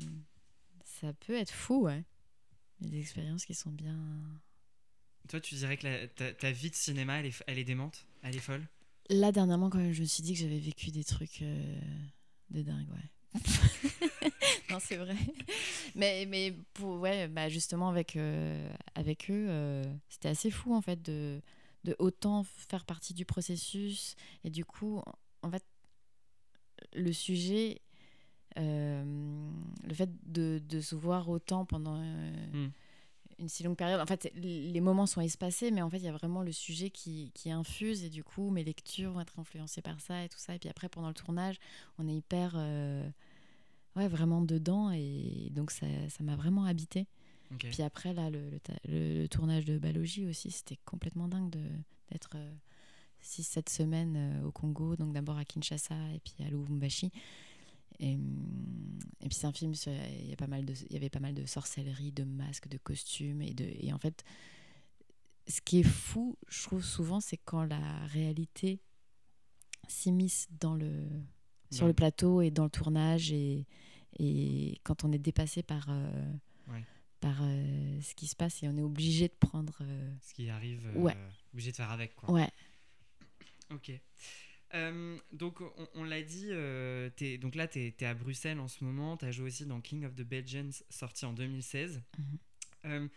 ça peut être fou, ouais. Il y a des expériences qui sont bien. Toi, tu dirais que la- ta, ta vie de cinéma, elle est, elle est démente? Elle est folle? Là, dernièrement, quand même, je me suis dit que j'avais vécu des trucs euh, de dingue, ouais. *laughs* non, c'est vrai. Mais, mais pour, ouais, bah justement, avec, euh, avec eux, c'était assez fou, en fait, de, de autant faire partie du processus. Et du coup, en fait, le sujet, euh, le fait de, de se voir autant pendant euh, Mm. une si longue période, en fait, les moments sont espacés, mais en fait, il y a vraiment le sujet qui, qui infuse, et du coup, mes lectures vont être influencées par ça et tout ça. Et puis après, pendant le tournage, on est hyper, euh, ouais, vraiment dedans, et donc ça ça m'a vraiment habité. Ok. Puis après, là, le, le, ta- le- le tournage de Balogi aussi, c'était complètement dingue de- d'être 6-7 semaines euh, au Congo, donc d'abord à Kinshasa et puis à Lubumbashi. Et, et puis c'est un film, il y, a pas mal de, il y avait pas mal de sorcellerie, de masques, de costumes. Et, de, et en fait, ce qui est fou, je trouve souvent, c'est quand la réalité s'immisce dans le, sur Ouais. le plateau et dans le tournage et, et quand on est dépassé par, euh, Ouais. par euh, ce qui se passe et on est obligé de prendre. euh, Ce qui arrive, Ouais. obligé de faire avec. Quoi. Ouais, Ok. Euh, donc, on, on l'a dit, euh, donc là, tu es, à Bruxelles en ce moment. Tu as joué aussi dans King of the Belgians, sorti en 2016. Mhm. Euh,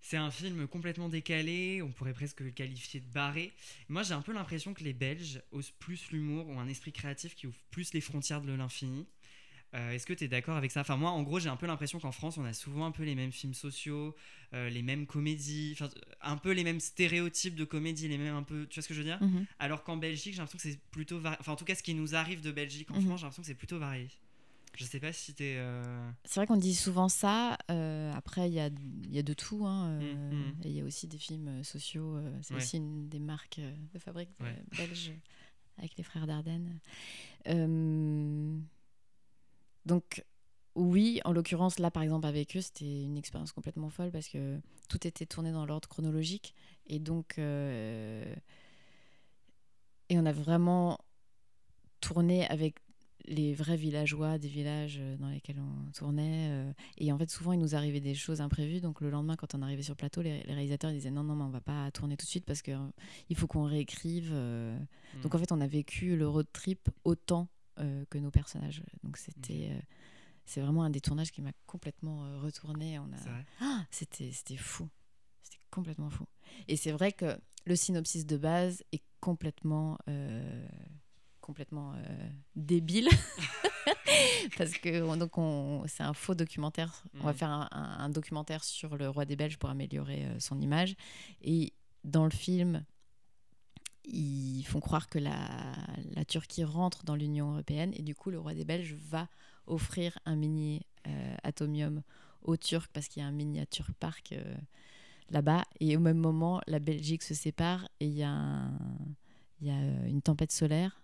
c'est un film complètement décalé, on pourrait presque le qualifier de barré. Moi, j'ai un peu l'impression que les Belges osent plus l'humour, ont un esprit créatif qui ouvre plus les frontières de l'infini. Euh, Est-ce que tu es d'accord avec ça? Enfin, moi, en gros, j'ai un peu l'impression qu'en France, on a souvent un peu les mêmes films sociaux, euh, les mêmes comédies, enfin, un peu les mêmes stéréotypes de comédie, les mêmes un peu. Tu vois ce que je veux dire? Mhm. alors qu'en Belgique, j'ai l'impression que c'est plutôt varié. Enfin, en tout cas, ce qui nous arrive de Belgique en Mhm. France, j'ai l'impression que c'est plutôt varié. Je sais pas si t'es. euh, C'est vrai qu'on dit souvent ça. euh, après, il y a, y a de tout. hein, euh, Mm, et il y a aussi des films euh, sociaux. euh, c'est Ouais. aussi une des marques euh, de fabrique euh, Ouais. belges avec les frères Dardenne. Donc, oui, en l'occurrence, là, par exemple, avec eux, c'était une expérience complètement folle parce que tout était tourné dans l'ordre chronologique. Et donc, euh, et on a vraiment tourné avec les vrais villageois des villages euh, dans lesquels on tournait. euh, et en fait, souvent, il nous arrivait des choses imprévues. Donc, le lendemain, quand on arrivait sur plateau, les, réalisateurs disaient non, non, mais on va pas tourner tout de suite parce qu'il il faut qu'on réécrive. euh. Donc, en fait, on a vécu le road trip autant que nos personnages. Donc, c'était. euh, c'est vraiment un des tournages qui m'a complètement euh, retourné. On a... Ah, c'était, c'était fou. C'était complètement fou. Et c'est vrai que le synopsis de base est complètement, euh, complètement euh, débile. *laughs* Parce que on- donc on, c'est un faux documentaire. On va Mhm. faire un, un- un documentaire sur le roi des Belges pour améliorer euh, son image. Et dans le film, ils font croire que la, la Turquie rentre dans l'Union européenne et du coup le roi des Belges va offrir un mini euh, atomium aux Turcs parce qu'il y a un miniature parc euh, là-bas. Et au même moment la Belgique se sépare et il y a, y euh, une tempête solaire.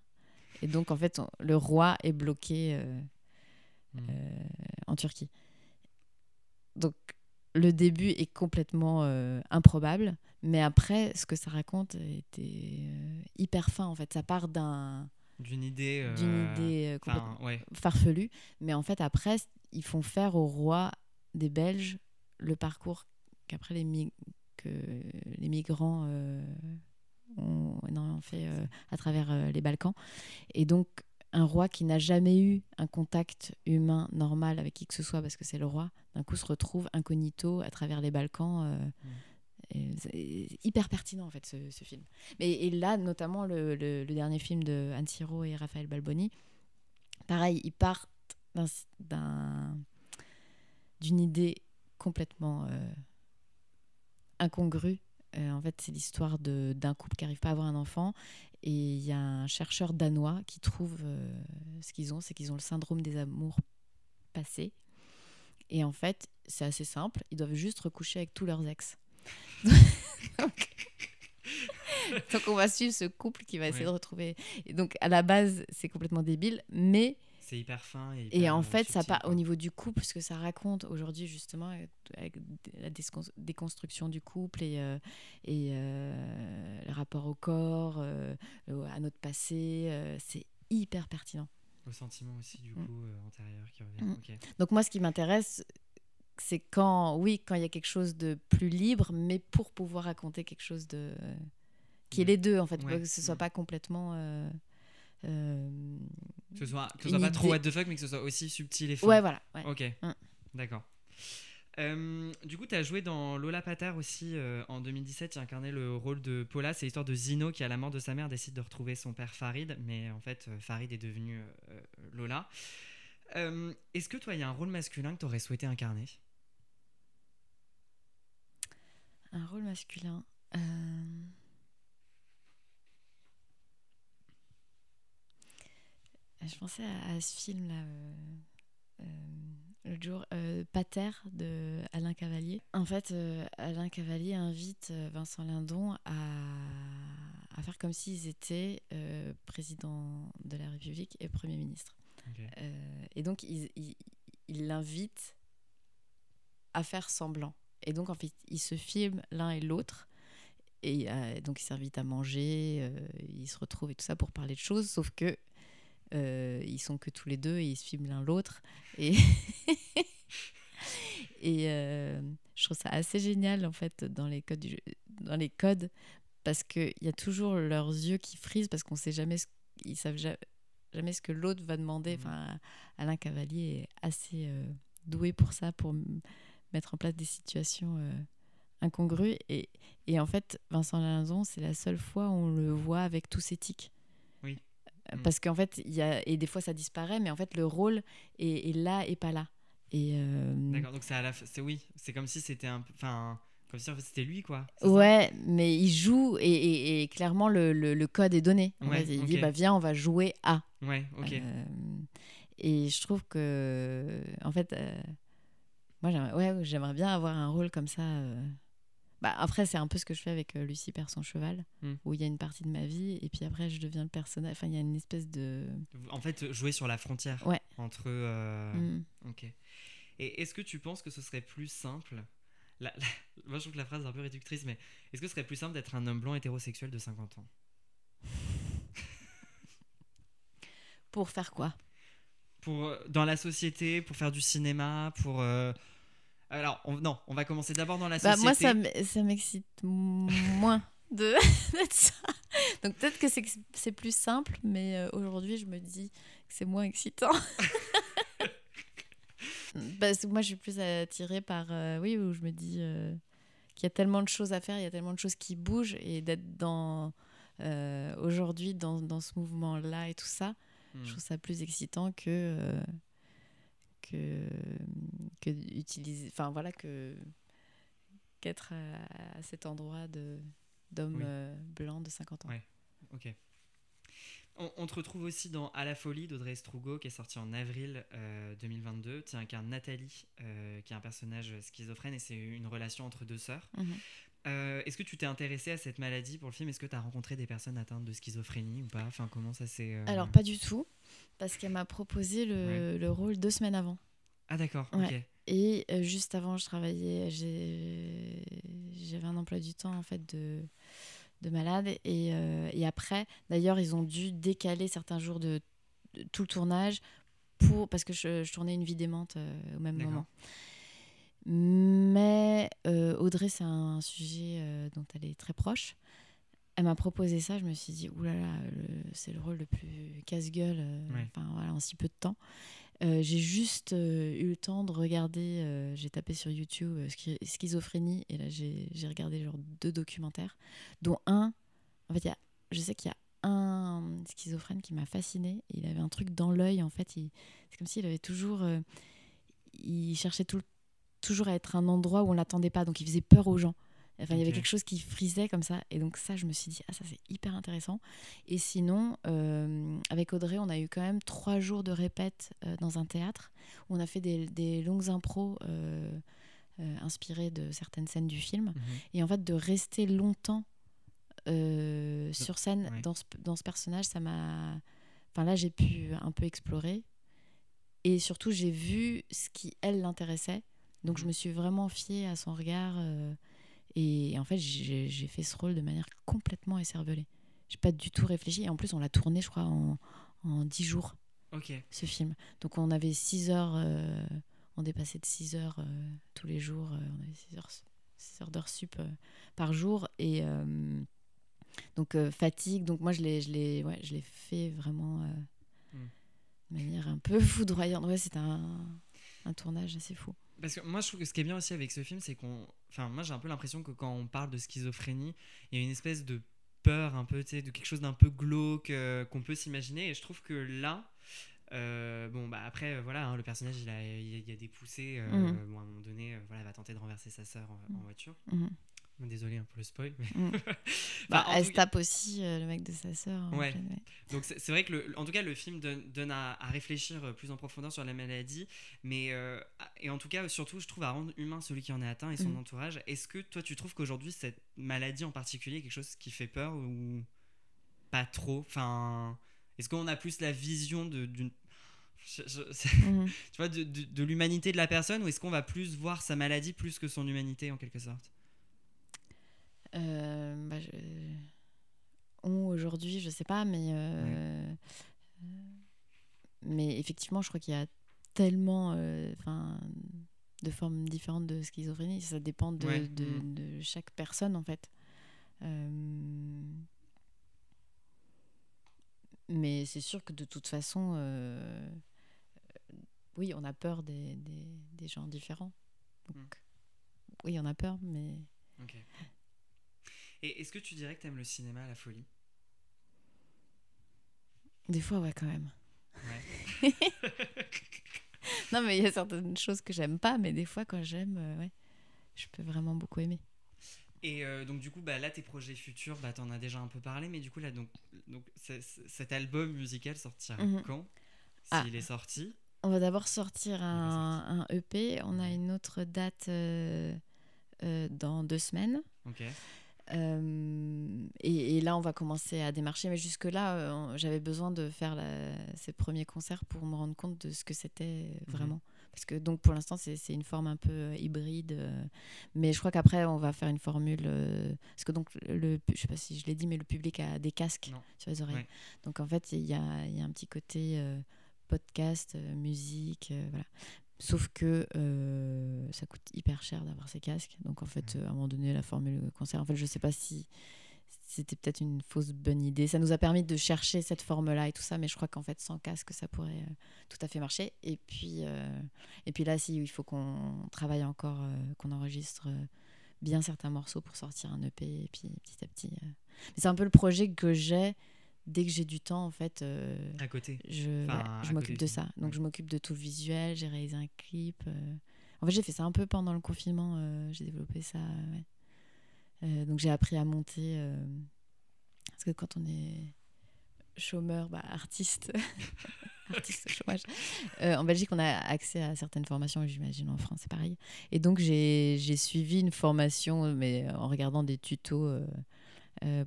Et donc en fait on- le roi est bloqué euh, euh, en Turquie. Donc le début est complètement improbable, mais après ce que ça raconte était euh, hyper fin en fait. Ça part d'un D'une idée. euh, d'une idée euh, complètement Enfin, ouais. farfelue, mais en fait après ils font faire au roi des Belges le parcours qu'après les, mi- que les migrants euh, ont fait euh, à travers les Balkans. Et donc un roi qui n'a jamais eu un contact humain normal avec qui que ce soit parce que c'est le roi, d'un coup se retrouve incognito à travers les Balkans. c'est hyper pertinent en fait ce, film. Et là notamment le, dernier film de Anne Siro et Raphaël Balboni, pareil, ils partent d'un- d'un- d'une idée complètement euh, incongrue. Euh, en fait, c'est l'histoire d'un couple qui n'arrive pas à avoir un enfant. Et il y a un chercheur danois qui trouve euh, ce qu'ils ont, c'est qu'ils ont le syndrome des amours passés. Et en fait, c'est assez simple, ils doivent juste recoucher avec tous leurs ex. Donc, *laughs* donc on va suivre ce couple qui va essayer Ouais. de retrouver. Et donc à la base, c'est complètement débile, mais C'est hyper fin. Et, en euh, fait, ça part au niveau du couple, ce que ça raconte aujourd'hui, justement, avec avec la décon- déconstruction du couple et, euh, et euh, le rapport au corps, euh, à notre passé, euh, c'est hyper pertinent. Au sentiment aussi, du Mm. coup, euh, antérieur qui revient. Mm. Donc, moi, ce qui m'intéresse, c'est quand, oui, quand il y a quelque chose de plus libre, mais pour pouvoir raconter quelque chose de. qui est les deux, en fait, Ouais. que ce soit Mm. pas complètement. euh, euh, Que ce soit, que ce soit pas trop what the fuck, mais que ce soit aussi subtil et fin. Ouais, voilà. ouais. Ok, Mm. d'accord. Euh, du coup, tu as joué dans Lola Patar aussi en 2017. Tu incarnais le rôle de Paula. C'est l'histoire de Zino qui, à la mort de sa mère, décide de retrouver son père Farid. Mais en fait, Farid est devenu Lola. Est-ce que toi, il y a un rôle masculin que tu aurais souhaité incarner? Un rôle masculin. euh, Je pensais à, à ce film-là, euh, euh, l'autre jour, euh, Pater de Alain Cavalier. En fait, Alain Cavalier invite Vincent Lindon à, à faire comme s'ils étaient président de la République et Premier ministre. Et donc, il l'invite à faire semblant. Et donc, en fait, ils se filment l'un et l'autre. Et euh, donc, ils s'invitent à manger, euh, ils se retrouvent et tout ça pour parler de choses, sauf que euh, ils sont que tous les deux et ils se filment l'un l'autre. Et, *laughs* et euh, je trouve ça assez génial, en fait, dans les codes, du dans les codes parce qu'il y a toujours leurs yeux qui frisent, parce qu'on sait jamais ce, ils savent ja- jamais ce que l'autre va demander. Mhm. Enfin, Alain Cavalier est assez doué pour ça, pour mettre en place des situations euh, incongrues. Et, et en fait, Vincent Lindon, c'est la seule fois où on le voit avec tous ses tics. Oui. Euh, Mhm. Parce qu'en fait, il y a, et des fois ça disparaît, mais en fait, le rôle est, est là et pas là. Et euh, D'accord, donc c'est à la c'est oui, c'est comme si c'était un enfin comme si en fait c'était lui quoi. Ouais, mais il joue et, et- et clairement le, le- le code est donné. Ouais, fait, il dit bah viens, on va jouer à. Ouais, OK. Euh, et je trouve que, en fait, euh, moi j'aimerais, ouais, bien avoir un rôle comme ça. euh. Bah, après, c'est un peu ce que je fais avec euh, Lucie perd son cheval, Hmm. où il y a une partie de ma vie et puis après je deviens le personnage. Enfin, il y a une espèce de. En fait, jouer sur la frontière Ouais. entre euh, Hmm. OK. Et est-ce que tu penses que ce serait plus simple la- la- *laughs* Moi, je trouve que la phrase est un peu réductrice, mais est-ce que ce serait plus simple d'être un homme blanc hétérosexuel de 50 ans? Pour faire quoi? Pour euh, dans la société, pour faire du cinéma, pour euh, alors on- non, on va commencer d'abord dans la Bah, société. moi, ça, m'excite moins *laughs* de ça. Donc peut-être que c'est plus simple, mais euh, aujourd'hui, je me dis que c'est moins excitant. *laughs* Parce que moi, je suis plus attirée par, euh, oui, où je me dis euh, qu'il y a tellement de choses à faire, il y a tellement de choses qui bougent, et d'être dans euh, aujourd'hui dans, dans ce mouvement-là et tout ça, Hmm. je trouve ça plus excitant que euh, que que utiliser enfin voilà que qu'être à, à cet endroit de d'homme Oui. euh, blanc de 50 ans. Ouais. Ok. On, on te retrouve aussi dans À la folie d'Audrey Strugo qui est sorti en avril euh, 2022. Tu incarnes Nathalie euh, qui est un personnage schizophrène et c'est une relation entre deux sœurs. Mhm. Euh, Est-ce que tu t'es intéressé à cette maladie pour le film? Est-ce que tu as rencontré des personnes atteintes de schizophrénie ou pas? Enfin, comment ça s'est. euh, Alors pas du tout parce qu'elle m'a proposé le, Ouais. le rôle deux semaines avant. Ah, d'accord, Ouais. ok. Et euh, juste avant, je travaillais, j'avais un emploi du temps en fait de, de malade. Et, et après, d'ailleurs, ils ont dû décaler certains jours de, de tout le tournage pour, parce que je, je tournais une vie démente au même moment. Mais euh, Audrey, c'est un sujet euh, dont elle est très proche. Elle m'a proposé ça, je me suis dit, oulala, c'est le rôle le plus casse-gueule euh, Ouais. voilà, en si peu de temps. Euh, j'ai juste eu le temps de regarder, j'ai tapé sur YouTube schi- schizophrénie et là j'ai j'ai regardé genre deux documentaires, dont un, en fait, y a, je sais qu'il y a un schizophrène qui m'a fasciné. Il avait un truc dans l'œil, en fait, c'est comme s'il avait toujours, euh, il cherchait tout, le- toujours à être un endroit où on l'attendait pas, donc il faisait peur aux gens. Enfin, il y avait quelque chose qui frisait comme ça. Et donc, ça, je me suis dit, ah, ça, c'est hyper intéressant. Et sinon, euh, avec Audrey, on a eu quand même trois jours de répète euh, dans un théâtre où on a fait des, des longues impros euh, inspirées de certaines scènes du film. Mhm. Et en fait, de rester longtemps sur scène ouais. dans, ce, dans ce personnage, ça m'a. Enfin, là, j'ai pu un peu explorer. Et surtout, j'ai vu ce qui, elle, l'intéressait. Donc, je Mhm. me suis vraiment fiée à son regard. euh, et en fait, j'ai fait ce rôle de manière complètement écervelée. J'ai pas du tout réfléchi. Et en plus, on l'a tourné, je crois, en, en 10 jours, Ok. ce film. Donc, on avait 6 heures. euh, on dépassait de 6 heures euh, tous les jours. on avait 6 heures, 6 heures d'heures sup par jour. Et donc, fatigue. Donc, moi, je l'ai, je l'ai, ouais, je l'ai fait vraiment Mm. de manière un peu foudroyante. Ouais, c'était un, un tournage assez fou. Parce que moi, je trouve que ce qui est bien aussi avec ce film, c'est qu'on. Enfin, moi, j'ai un peu l'impression que quand on parle de schizophrénie, il y a une espèce de peur, un peu, tu sais, de quelque chose d'un peu glauque euh, qu'on peut s'imaginer. Et je trouve que là. euh, bon, bah après, euh, voilà, hein, le personnage, il, a, il, y a- des poussées. euh, Mhm. bon, à un moment donné, voilà, elle va tenter de renverser sa sœur en Mhm. voiture. Mhm. Désolé hein, pour le spoil. Mais... Mm. *laughs* Enfin, Bah, elle se tape aussi euh, le mec de sa sœur. Ouais. Donc c'est vrai que, le- en tout cas, le film donne, donne à, à réfléchir euh, plus en profondeur sur la maladie, mais euh, et en tout cas, surtout, je trouve à rendre humain celui qui en est atteint et son Mm. entourage. Est-ce que toi, tu trouves qu'aujourd'hui, cette maladie en particulier est quelque chose qui fait peur ou pas trop? Enfin, est-ce qu'on a plus la vision de- d'une je- je- *laughs* c'est- Mhm. tu vois, de, de- de l'humanité de la personne ou est-ce qu'on va plus voir sa maladie plus que son humanité en quelque sorte? Bah, je- On, aujourd'hui, je sais pas, mais. euh, euh, Mais effectivement, je crois qu'il y a tellement euh, 'fin, de formes différentes de schizophrénie. Ça dépend de, Ouais, de, de chaque personne, en fait. Euh, Mais c'est sûr que de toute façon, euh, oui, on a peur des, des, des gens différents. Donc, Mm. oui, on a peur, mais. Ok. Et est-ce que tu dirais que tu aimes le cinéma à la folie? Des fois, ouais, quand même. Ouais. *laughs* *laughs* Non, mais il y a certaines choses que j'aime pas, mais des fois, quand j'aime, euh, ouais, je peux vraiment beaucoup aimer. Et euh, donc du coup, bah, là, tes projets futurs, bah, t'en as déjà un peu parlé, mais du coup, là, donc, donc cet album musical sortira Mhm. quand? Ah. S'il est sorti? On va d'abord sortir un, un EP. On a une autre date euh, dans deux semaines. Ok. Euh, et, et là, on va commencer à démarcher. Mais jusque-là, euh, j'avais besoin de faire la- ces premiers concerts pour me rendre compte de ce que c'était Mhm. vraiment. Parce que donc pour l'instant, c'est une forme un peu euh, hybride. euh, mais je crois qu'après, on va faire une formule. parce que donc, le, je sais pas si je l'ai dit, mais le public a des casques Non. sur les oreilles. Ouais. Donc en fait, il y a, il y a un petit côté podcast, musique, euh, voilà. Sauf que euh, ça coûte hyper cher d'avoir ces casques. Donc en fait, euh, à un moment donné, la formule concert, en fait, je sais pas si c'était peut-être une fausse bonne idée. Ça nous a permis de chercher cette forme-là et tout ça, mais je crois qu'en fait, sans casque, ça pourrait euh, tout à fait marcher. Et puis, euh, et puis là, si, il faut qu'on travaille encore, qu'on enregistre bien certains morceaux pour sortir un EP, et puis petit à petit. Mais c'est un peu le projet que j'ai dès que j'ai du temps, en fait. euh, À côté. je, Enfin, ouais, à je côté m'occupe de ça. Donc ouais. je m'occupe de tout le visuel, j'ai réalisé un clip. euh. En fait, j'ai fait ça un peu pendant le confinement, euh, j'ai développé ça. ouais. Donc j'ai appris à monter. parce que quand on est chômeur, bah, artiste, *laughs* artiste au chômage, en Belgique, on a accès à certaines formations, j'imagine en France, c'est pareil. Et donc j'ai suivi une formation, mais en regardant des tutos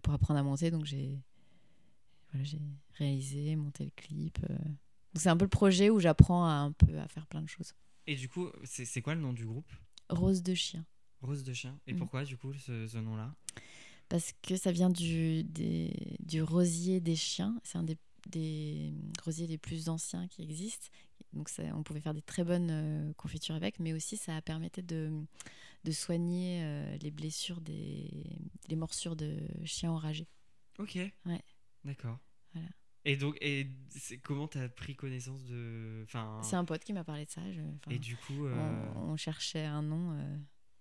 pour apprendre à monter. Donc j'ai j'ai réalisé, monté le clip. euh. Donc c'est un peu le projet où j'apprends à un peu à faire plein de choses. Et du coup, c'est quoi le nom du groupe? Rose de chien. Rose de chien. Et Mhm. pourquoi, du coup, ce, ce nom-là? Parce que ça vient du, des- du rosier des chiens. C'est un des, des rosiers les plus anciens qui existent. Donc ça- on pouvait faire des très bonnes euh, confitures avec, mais aussi ça permettait de, de soigner euh, les blessures, des, les morsures de chiens enragés. Ok. Ouais. D'accord. Voilà. Et donc, et c'est comment t'as pris connaissance de. Enfin. C'est un pote qui m'a parlé de ça. je- enfin, Et du coup. euh, on, on cherchait un nom. euh,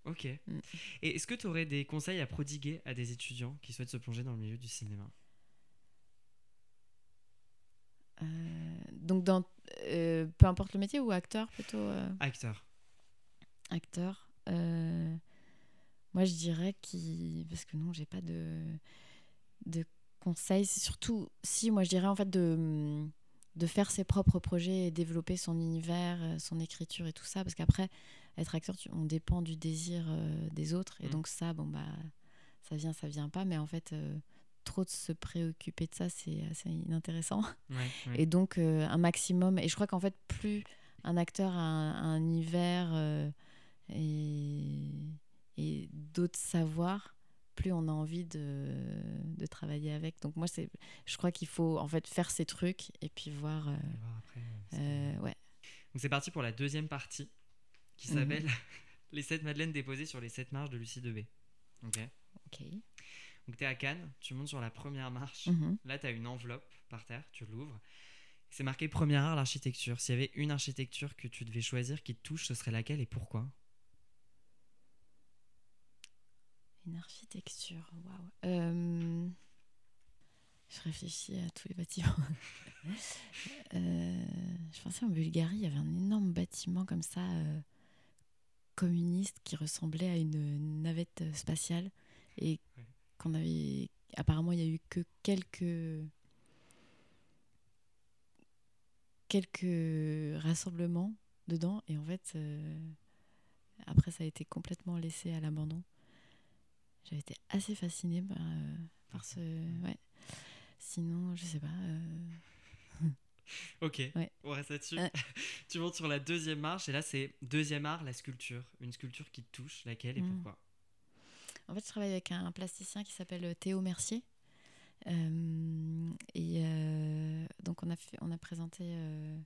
Ok. Mm. Et est-ce que tu aurais des conseils à prodiguer à des étudiants qui souhaitent se plonger dans le milieu du cinéma? Euh, donc, dans, euh, peu importe le métier ou acteur plutôt euh, Acteur. Acteur. euh, moi, je dirais qu'il. Parce que non, j'ai pas de, de conseils. C'est surtout si, moi, je dirais en fait de, de faire ses propres projets et développer son univers, euh, son écriture et tout ça. Parce qu'après, être acteur, tu- on dépend du désir euh, des autres. Et Mm. donc, ça, bon, bah, ça vient, ça vient pas. Mais en fait. euh, trop de se préoccuper de ça, c'est assez inintéressant. Ouais, ouais. *laughs* Et donc, euh, un maximum. Et je crois qu'en fait, plus un acteur a un, un univers et, et d'autres savoirs, plus on a envie de, de travailler avec. Donc, moi, c'est, je crois qu'il faut en fait faire ces trucs et puis voir. euh, voir après, euh, euh, ouais. Donc c'est parti pour la deuxième partie qui Mhm. s'appelle *laughs* Les 7 madeleines déposées sur les 7 marches de Lucie Debé. Ok. Ok. Donc tu es à Cannes, tu montes sur la première marche. Mhm. Là, tu as une enveloppe par terre, tu l'ouvres. C'est marqué premier art, l'architecture. S'il y avait une architecture que tu devais choisir qui te touche, ce serait laquelle et pourquoi? Une architecture, waouh. Euh, Je réfléchis à tous les bâtiments. *laughs* Euh, Je pensais en Bulgarie, il y avait un énorme bâtiment comme ça, euh, communiste, qui ressemblait à une navette spatiale. Et Ouais. qu'on avait. Apparemment, il y a eu que quelques. quelques rassemblements dedans. Et en fait, euh, après, ça a été complètement laissé à l'abandon. J'avais été assez fascinée par, euh, par ce. Ouais. Sinon, je sais pas. euh, *laughs* Ok, Ouais. on reste là-dessus. Ouais. *laughs* tu montes sur la deuxième marche et là, c'est deuxième art, la sculpture. Une sculpture qui te touche, laquelle et Mm. pourquoi? En fait, je travaille avec un plasticien qui s'appelle Théo Mercier. Euh, et euh, donc, on a, fait, on a présenté euh, euh,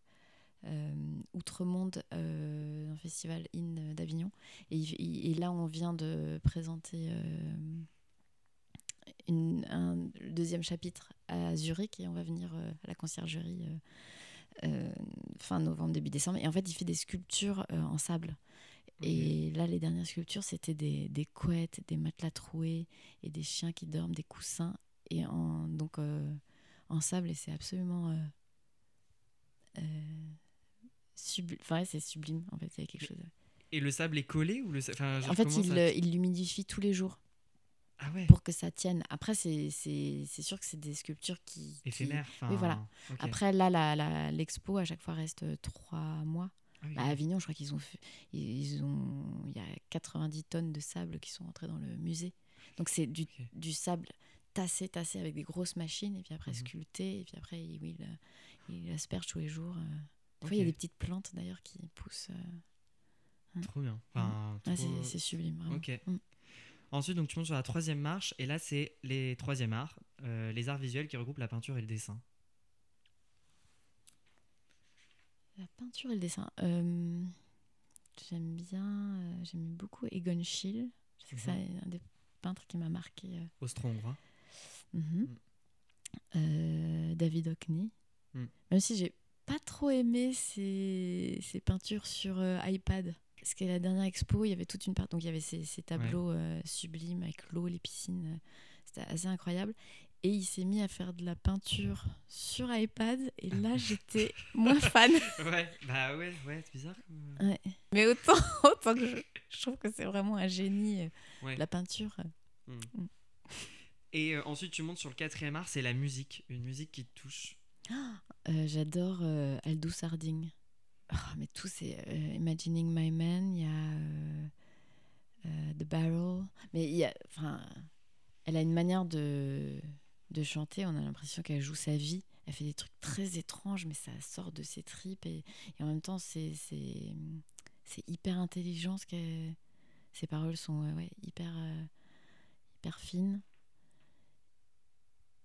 Outre-Monde euh, le festival IN d'Avignon. Et, là, on vient de présenter euh, une- un le deuxième chapitre à Zurich et on va venir euh, à la conciergerie euh, euh, fin novembre, début décembre. Et en fait, il fait des sculptures euh, en sable. Et là, les dernières sculptures, c'était des, des couettes, des matelas troués et des chiens qui dorment, des coussins. Et en, donc euh, en sable, et c'est absolument. Enfin, ouais, c'est sublime, en fait, il y a quelque chose. Et le sable est collé ou le enfin, En fait, il ça- l'humidifie tous les jours Ah ouais, pour que ça tienne. Après, c'est sûr que c'est des sculptures qui. qui- éphémère. enfin, Oui, voilà. Après, là, l'expo, à chaque fois, reste euh, trois mois. Ah oui. Bah, à Avignon, je crois qu'ils ont fait, ils ont, il y a 90 tonnes de sable qui sont entrées dans le musée. Donc c'est du, du sable tassé, tassé avec des grosses machines et puis après Mhm. sculpté et puis après il, il, il asperge tous les jours. euh. Des fois, il y a des petites plantes d'ailleurs qui poussent. euh. Trop bien. Enfin, Ah, trop- c'est- c'est sublime, vraiment. Ok. Mm. Ensuite, donc, tu montes sur la troisième marche, et là, c'est les troisième arts, euh, les arts visuels qui regroupent la peinture et le dessin. La peinture et le dessin. Euh, j'aime bien, euh, j'aime beaucoup Egon Schiele. Je sais que Mhm. c'est un des peintres qui m'a marqué. Austro-hongrois. Mhm. Euh, David Hockney. Mm. Même si j'ai pas trop aimé ses, ses peintures sur euh, iPad. Parce que la dernière expo, il y avait toute une part. Donc il y avait ces, ces tableaux euh, sublimes avec l'eau, les piscines. euh, C'était assez incroyable. Et il s'est mis à faire de la peinture sur iPad. Et là, *laughs* j'étais moins fan. *laughs* ouais, bah ouais, ouais, c'est bizarre. comme- Ouais. Mais autant, *laughs* autant que je, je trouve que c'est vraiment un génie, Ouais. la peinture. Et euh, ensuite, tu montes sur le quatrième art, c'est la musique. Une musique qui te touche. *gasps* Euh, J'adore euh, Aldous Harding. Ah, mais tout, c'est euh, Imagining My Man, il y a The Barrel. Mais il y a. Enfin, elle a une manière de, de chanter, on a l'impression qu'elle joue sa vie. Elle fait des trucs très étranges, mais ça sort de ses tripes. Et, en même temps, c'est hyper intelligent. Ce ses paroles sont ouais, hyper, hyper fines.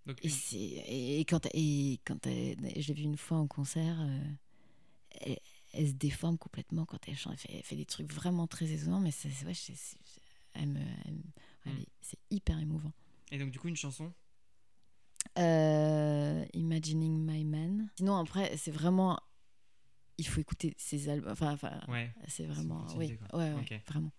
Donc, Et, et, et quand, et quand l'ai vue une fois en concert, euh, elle, elle se déforme complètement quand elle chante. Elle fait, elle fait des trucs vraiment très étonnants, mais c'est, ouais, Mm. c'est hyper émouvant. et donc, du coup, une chanson? Euh, Imagining My Man. Sinon, après, c'est vraiment. Il faut écouter ses albums. Enfin, enfin Ouais. c'est vraiment. Oui, ouais, ouais, vraiment.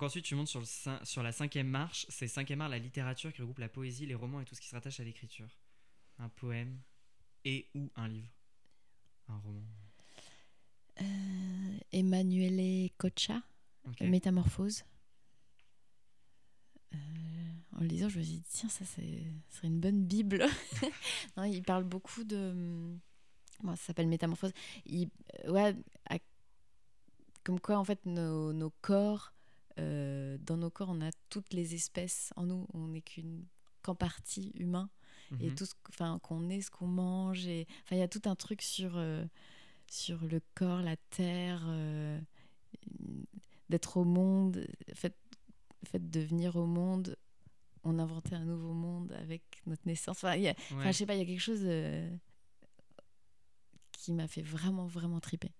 Donc ensuite, tu montes sur, le cin- sur la cinquième marche. C'est cinquième marche, la littérature qui regroupe la poésie, les romans et tout ce qui se rattache à l'écriture. Un poème et ou un livre. Un roman. Euh, Emanuele Cocha, Ok. Métamorphose. Euh, en le lisant, je me suis dit, tiens, ça, ce serait une bonne Bible. *laughs* non, il parle beaucoup de. Bon, ça s'appelle Métamorphose. Il, euh, ouais, à- comme quoi, en fait, nos, nos corps, euh, dans nos corps, on a toutes les espèces en nous. On n'est qu'une qu'en partie humain et Mhm. tout ce enfin qu'on est ce qu'on mange et enfin il y a tout un truc sur euh, sur le corps la terre euh, d'être au monde le fait fait de venir au monde on inventait un nouveau monde avec notre naissance enfin il y a- enfin, Ouais. je sais pas il y a quelque chose qui m'a fait vraiment vraiment triper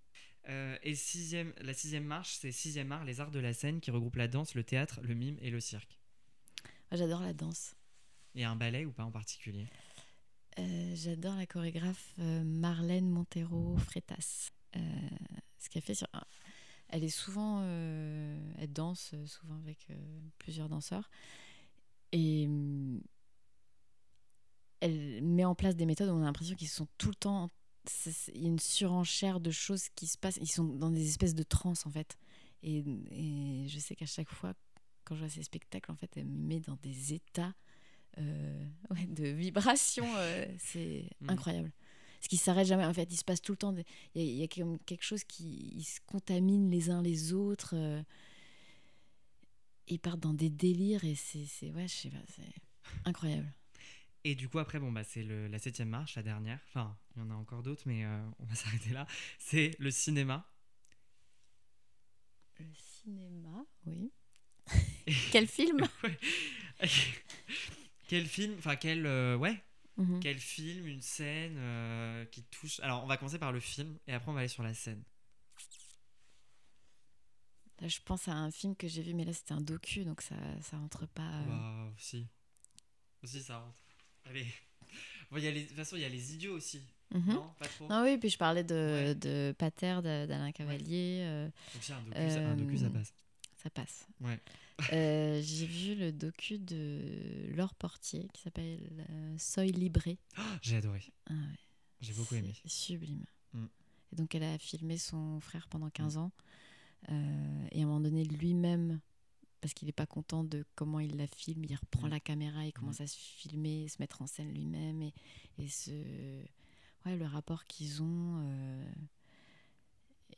Euh, et sixième, la sixième marche, c'est sixième art, les arts de la scène qui regroupe la danse, le théâtre, le mime et le cirque. J'adore la danse Et un ballet ou pas en particulier? Euh, j'adore la chorégraphe euh, Marlène Montero Freitas. Euh, ce qu'elle fait sur. Elle est souvent. elle danse souvent avec plusieurs danseurs. Et. hum, Elle met en place des méthodes où on a l'impression qu'ils sont tout le temps. Il y a une surenchère de choses qui se passent. Ils sont dans des espèces de transe en fait. Et, et je sais qu'à chaque fois, quand je vois ces spectacles, en fait, elle me met dans des états euh, *laughs* ouais, de vibration. euh, c'est Mhm. incroyable. Ce qui s'arrête jamais. En fait, il se passe tout le temps. des- Il y, a- il y a comme quelque chose qui ils se contamine les uns les autres. euh, ils partent dans des délires et c'est, c'est ouais, je sais pas, c'est incroyable. Et du coup, après, bon, bah, c'est la septième marche, la dernière. Enfin, il y en a encore d'autres, mais euh, on va *laughs* s'arrêter là. C'est le cinéma. Le cinéma, oui. *laughs* Quel film *laughs* quel film, enfin, quel, euh, ouais, Mhm. quel film, une scène euh, qui touche. Alors, on va commencer par le film et après, on va aller sur la scène. Là, je pense à un film que j'ai vu, mais là c'était un docu, donc ça, ça rentre pas. Bah, si. Si, ça rentre. Allez. Bon, y a les- de toute façon, il y a les idiots aussi. mhm. Non, pas trop. Non, oui, puis je parlais de, Ouais. de Pater d'Alain Cavalier. euh, Donc, si, un docu, ça- un docu, ça Euh, passe. ça passe. Ouais. Euh, j'ai vu le docu de Laure Portier qui s'appelle Soy Libré. J'ai adoré. Ah ouais, J'ai beaucoup c'est aimé. Sublime. Mm. Et donc elle a filmé son frère pendant 15 ans. Euh, et à un moment donné, lui-même, parce qu'il n'est pas content de comment il la filme, il reprend Mm. la caméra, il commence à se filmer, se mettre en scène lui-même. Et, et ce, ouais, le rapport qu'ils ont euh,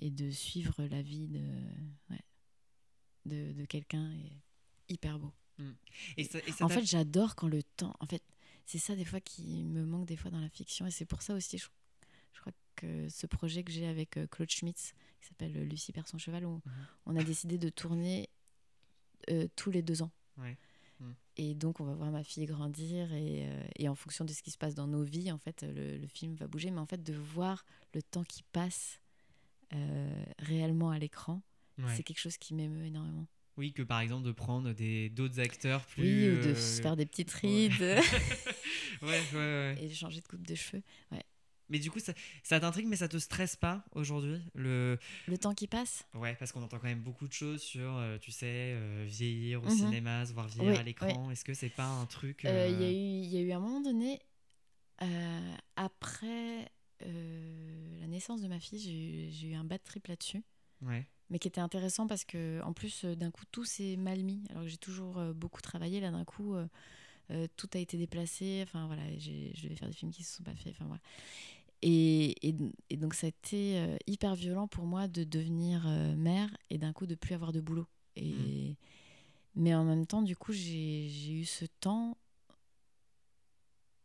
et de suivre la vie de, ouais, de, de quelqu'un est hyper beau. Et ça, et ça En fait, j'adore quand le temps. En fait, c'est ça des fois qui me manque des fois dans la fiction, et c'est pour ça aussi, je, je crois que ce projet que j'ai avec euh, Claude Schmitz, qui s'appelle euh, Lucie perd son cheval, où Mhm. on a décidé de tourner euh, tous les deux ans. Ouais. Mhm. Et donc, on va voir ma fille grandir, et, euh, et en fonction de ce qui se passe dans nos vies, en fait, le, le film va bouger, mais en fait, de voir le temps qui passe euh, réellement à l'écran, Ouais. c'est quelque chose qui m'émeut énormément. Oui, que par exemple de prendre des d'autres acteurs plus. Oui, ou de euh, se faire des petites ouais. rides *laughs* ouais, ouais, ouais. et de changer de coupe de cheveux. Mais du coup, ça, ça t'intrigue, mais ça te stresse pas aujourd'hui le... Le temps qui passe Ouais, parce qu'on entend quand même beaucoup de choses sur, euh, tu sais, euh, vieillir au Mhm. cinéma, se voir vieillir Oui, à l'écran. Est-ce que c'est pas un truc. Euh, Il euh, y, a eu- y a eu un moment donné, après la naissance de ma fille, j'ai eu- un bad trip là-dessus, Ouais. mais qui était intéressant parce que, en plus, d'un coup, tout s'est mal mis. Alors que j'ai toujours beaucoup travaillé, là, d'un coup, tout a été déplacé. Enfin, voilà, je devais faire des films qui ne se sont pas faits. Enfin, voilà. Et, et, et donc, ça a été euh, hyper violent pour moi de devenir euh, mère et d'un coup de plus avoir de boulot. Et, Mais en même temps, du coup, j'ai eu ce temps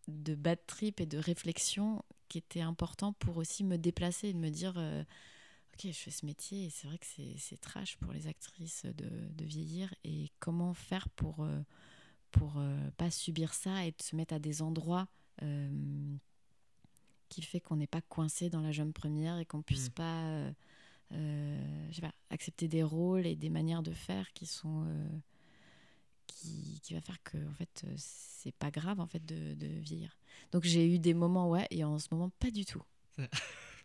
de bad trip et de réflexion qui était important pour aussi me déplacer et de me dire euh, Ok, je fais ce métier et c'est vrai que c'est trash pour les actrices de, de vieillir. Et comment faire pour, pour euh, pas subir ça et de se mettre à des endroits euh, qui fait qu'on n'est pas coincé dans la jeune première et qu'on puisse Mm. pas, euh, euh, je sais pas accepter des rôles et des manières de faire qui sont euh, qui, qui va faire que en fait c'est pas grave en fait de, de vieillir. Donc j'ai eu des moments ouais et en ce moment pas du tout.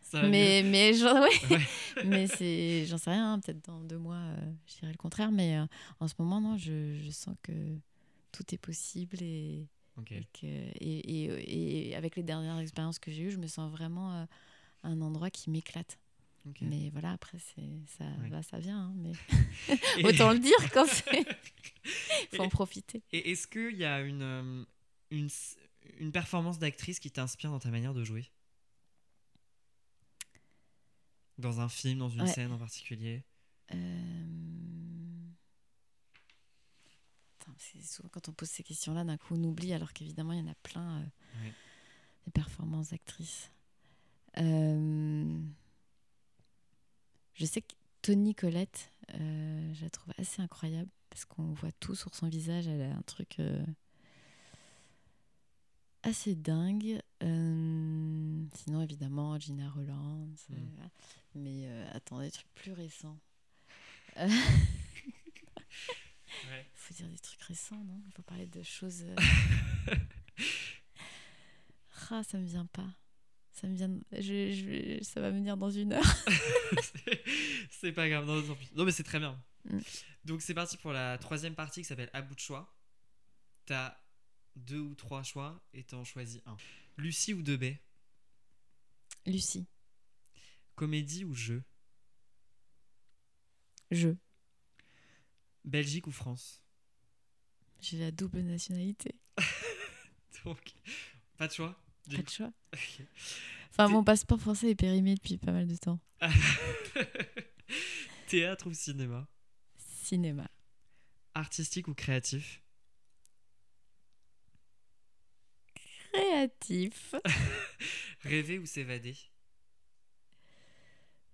Ça *laughs* Mais mais j'en ouais. *laughs* Ouais. *laughs* mais c'est j'en sais rien hein, peut-être dans deux mois je dirais le contraire mais en ce moment non je, je sens que tout est possible et et, que, et, et, et avec les dernières expériences que j'ai eues, je me sens vraiment euh, un endroit qui m'éclate. Mais voilà, après, ça Ouais. va, ça vient. hein, mais *laughs* autant le dire quand c'est. Il *laughs* faut en profiter. Et est-ce qu'il y a une, euh, une, une performance d'actrice qui t'inspire dans ta manière de jouer? Dans un film, dans une Ouais. scène en particulier? Euh, c'est souvent quand on pose ces questions-là, d'un coup, on oublie, alors qu'évidemment, il y en a plein euh, des performances d'actrices. Euh, Je sais que Tony Colette, euh, je la trouve assez incroyable parce qu'on voit tout sur son visage. Elle a un truc euh, assez dingue. Sinon, évidemment, Gina Roland. Mm. Mais attends, des trucs plus récents. *laughs* Ouais. faut dire des trucs récents, non? Il faut parler de choses. euh, *laughs* Ah, ça me vient pas. Ça me vient. Je, je- ça va me venir dans une heure. *laughs* c'est pas grave, non, mais c'est très bien. Mm. Donc c'est parti pour la troisième partie qui s'appelle À bout de choix. T'as deux ou trois choix et t'en choisis un. Lucie ou Debay Lucie, Comédie ou jeu? Je. Belgique ou France? J'ai la double nationalité. *laughs* Donc, pas de choix Pas de choix. *laughs* Enfin, mon passeport français est périmé depuis pas mal de temps. *laughs* Théâtre ou cinéma? Cinéma. Artistique ou créatif? Créatif. Rêver ou s'évader?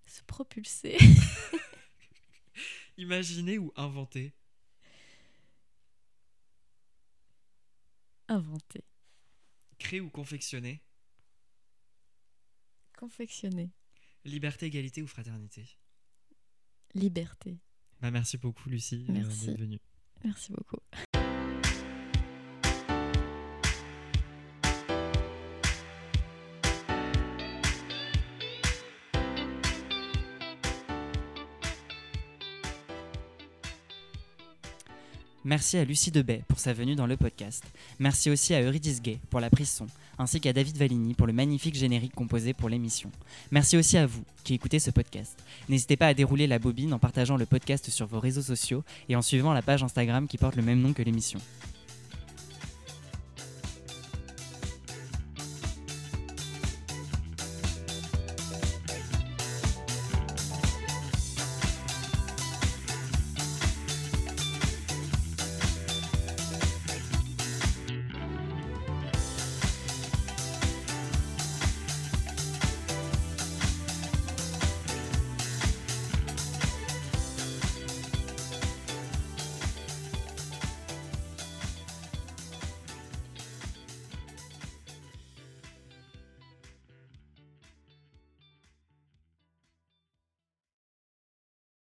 Se propulser. Imaginer ou inventer? Inventer. Créer ou confectionner? Confectionner. Liberté, égalité ou fraternité? Liberté. bah, Merci beaucoup Lucie euh, Merci. d'être venue. Merci beaucoup. Merci à Lucie Debay pour sa venue dans le podcast. Merci aussi à Eurydice Gay pour la prise son, ainsi qu'à David Valigny pour le magnifique générique composé pour l'émission. Merci aussi à vous qui écoutez ce podcast. N'hésitez pas à dérouler la bobine en partageant le podcast sur vos réseaux sociaux et en suivant la page Instagram qui porte le même nom que l'émission.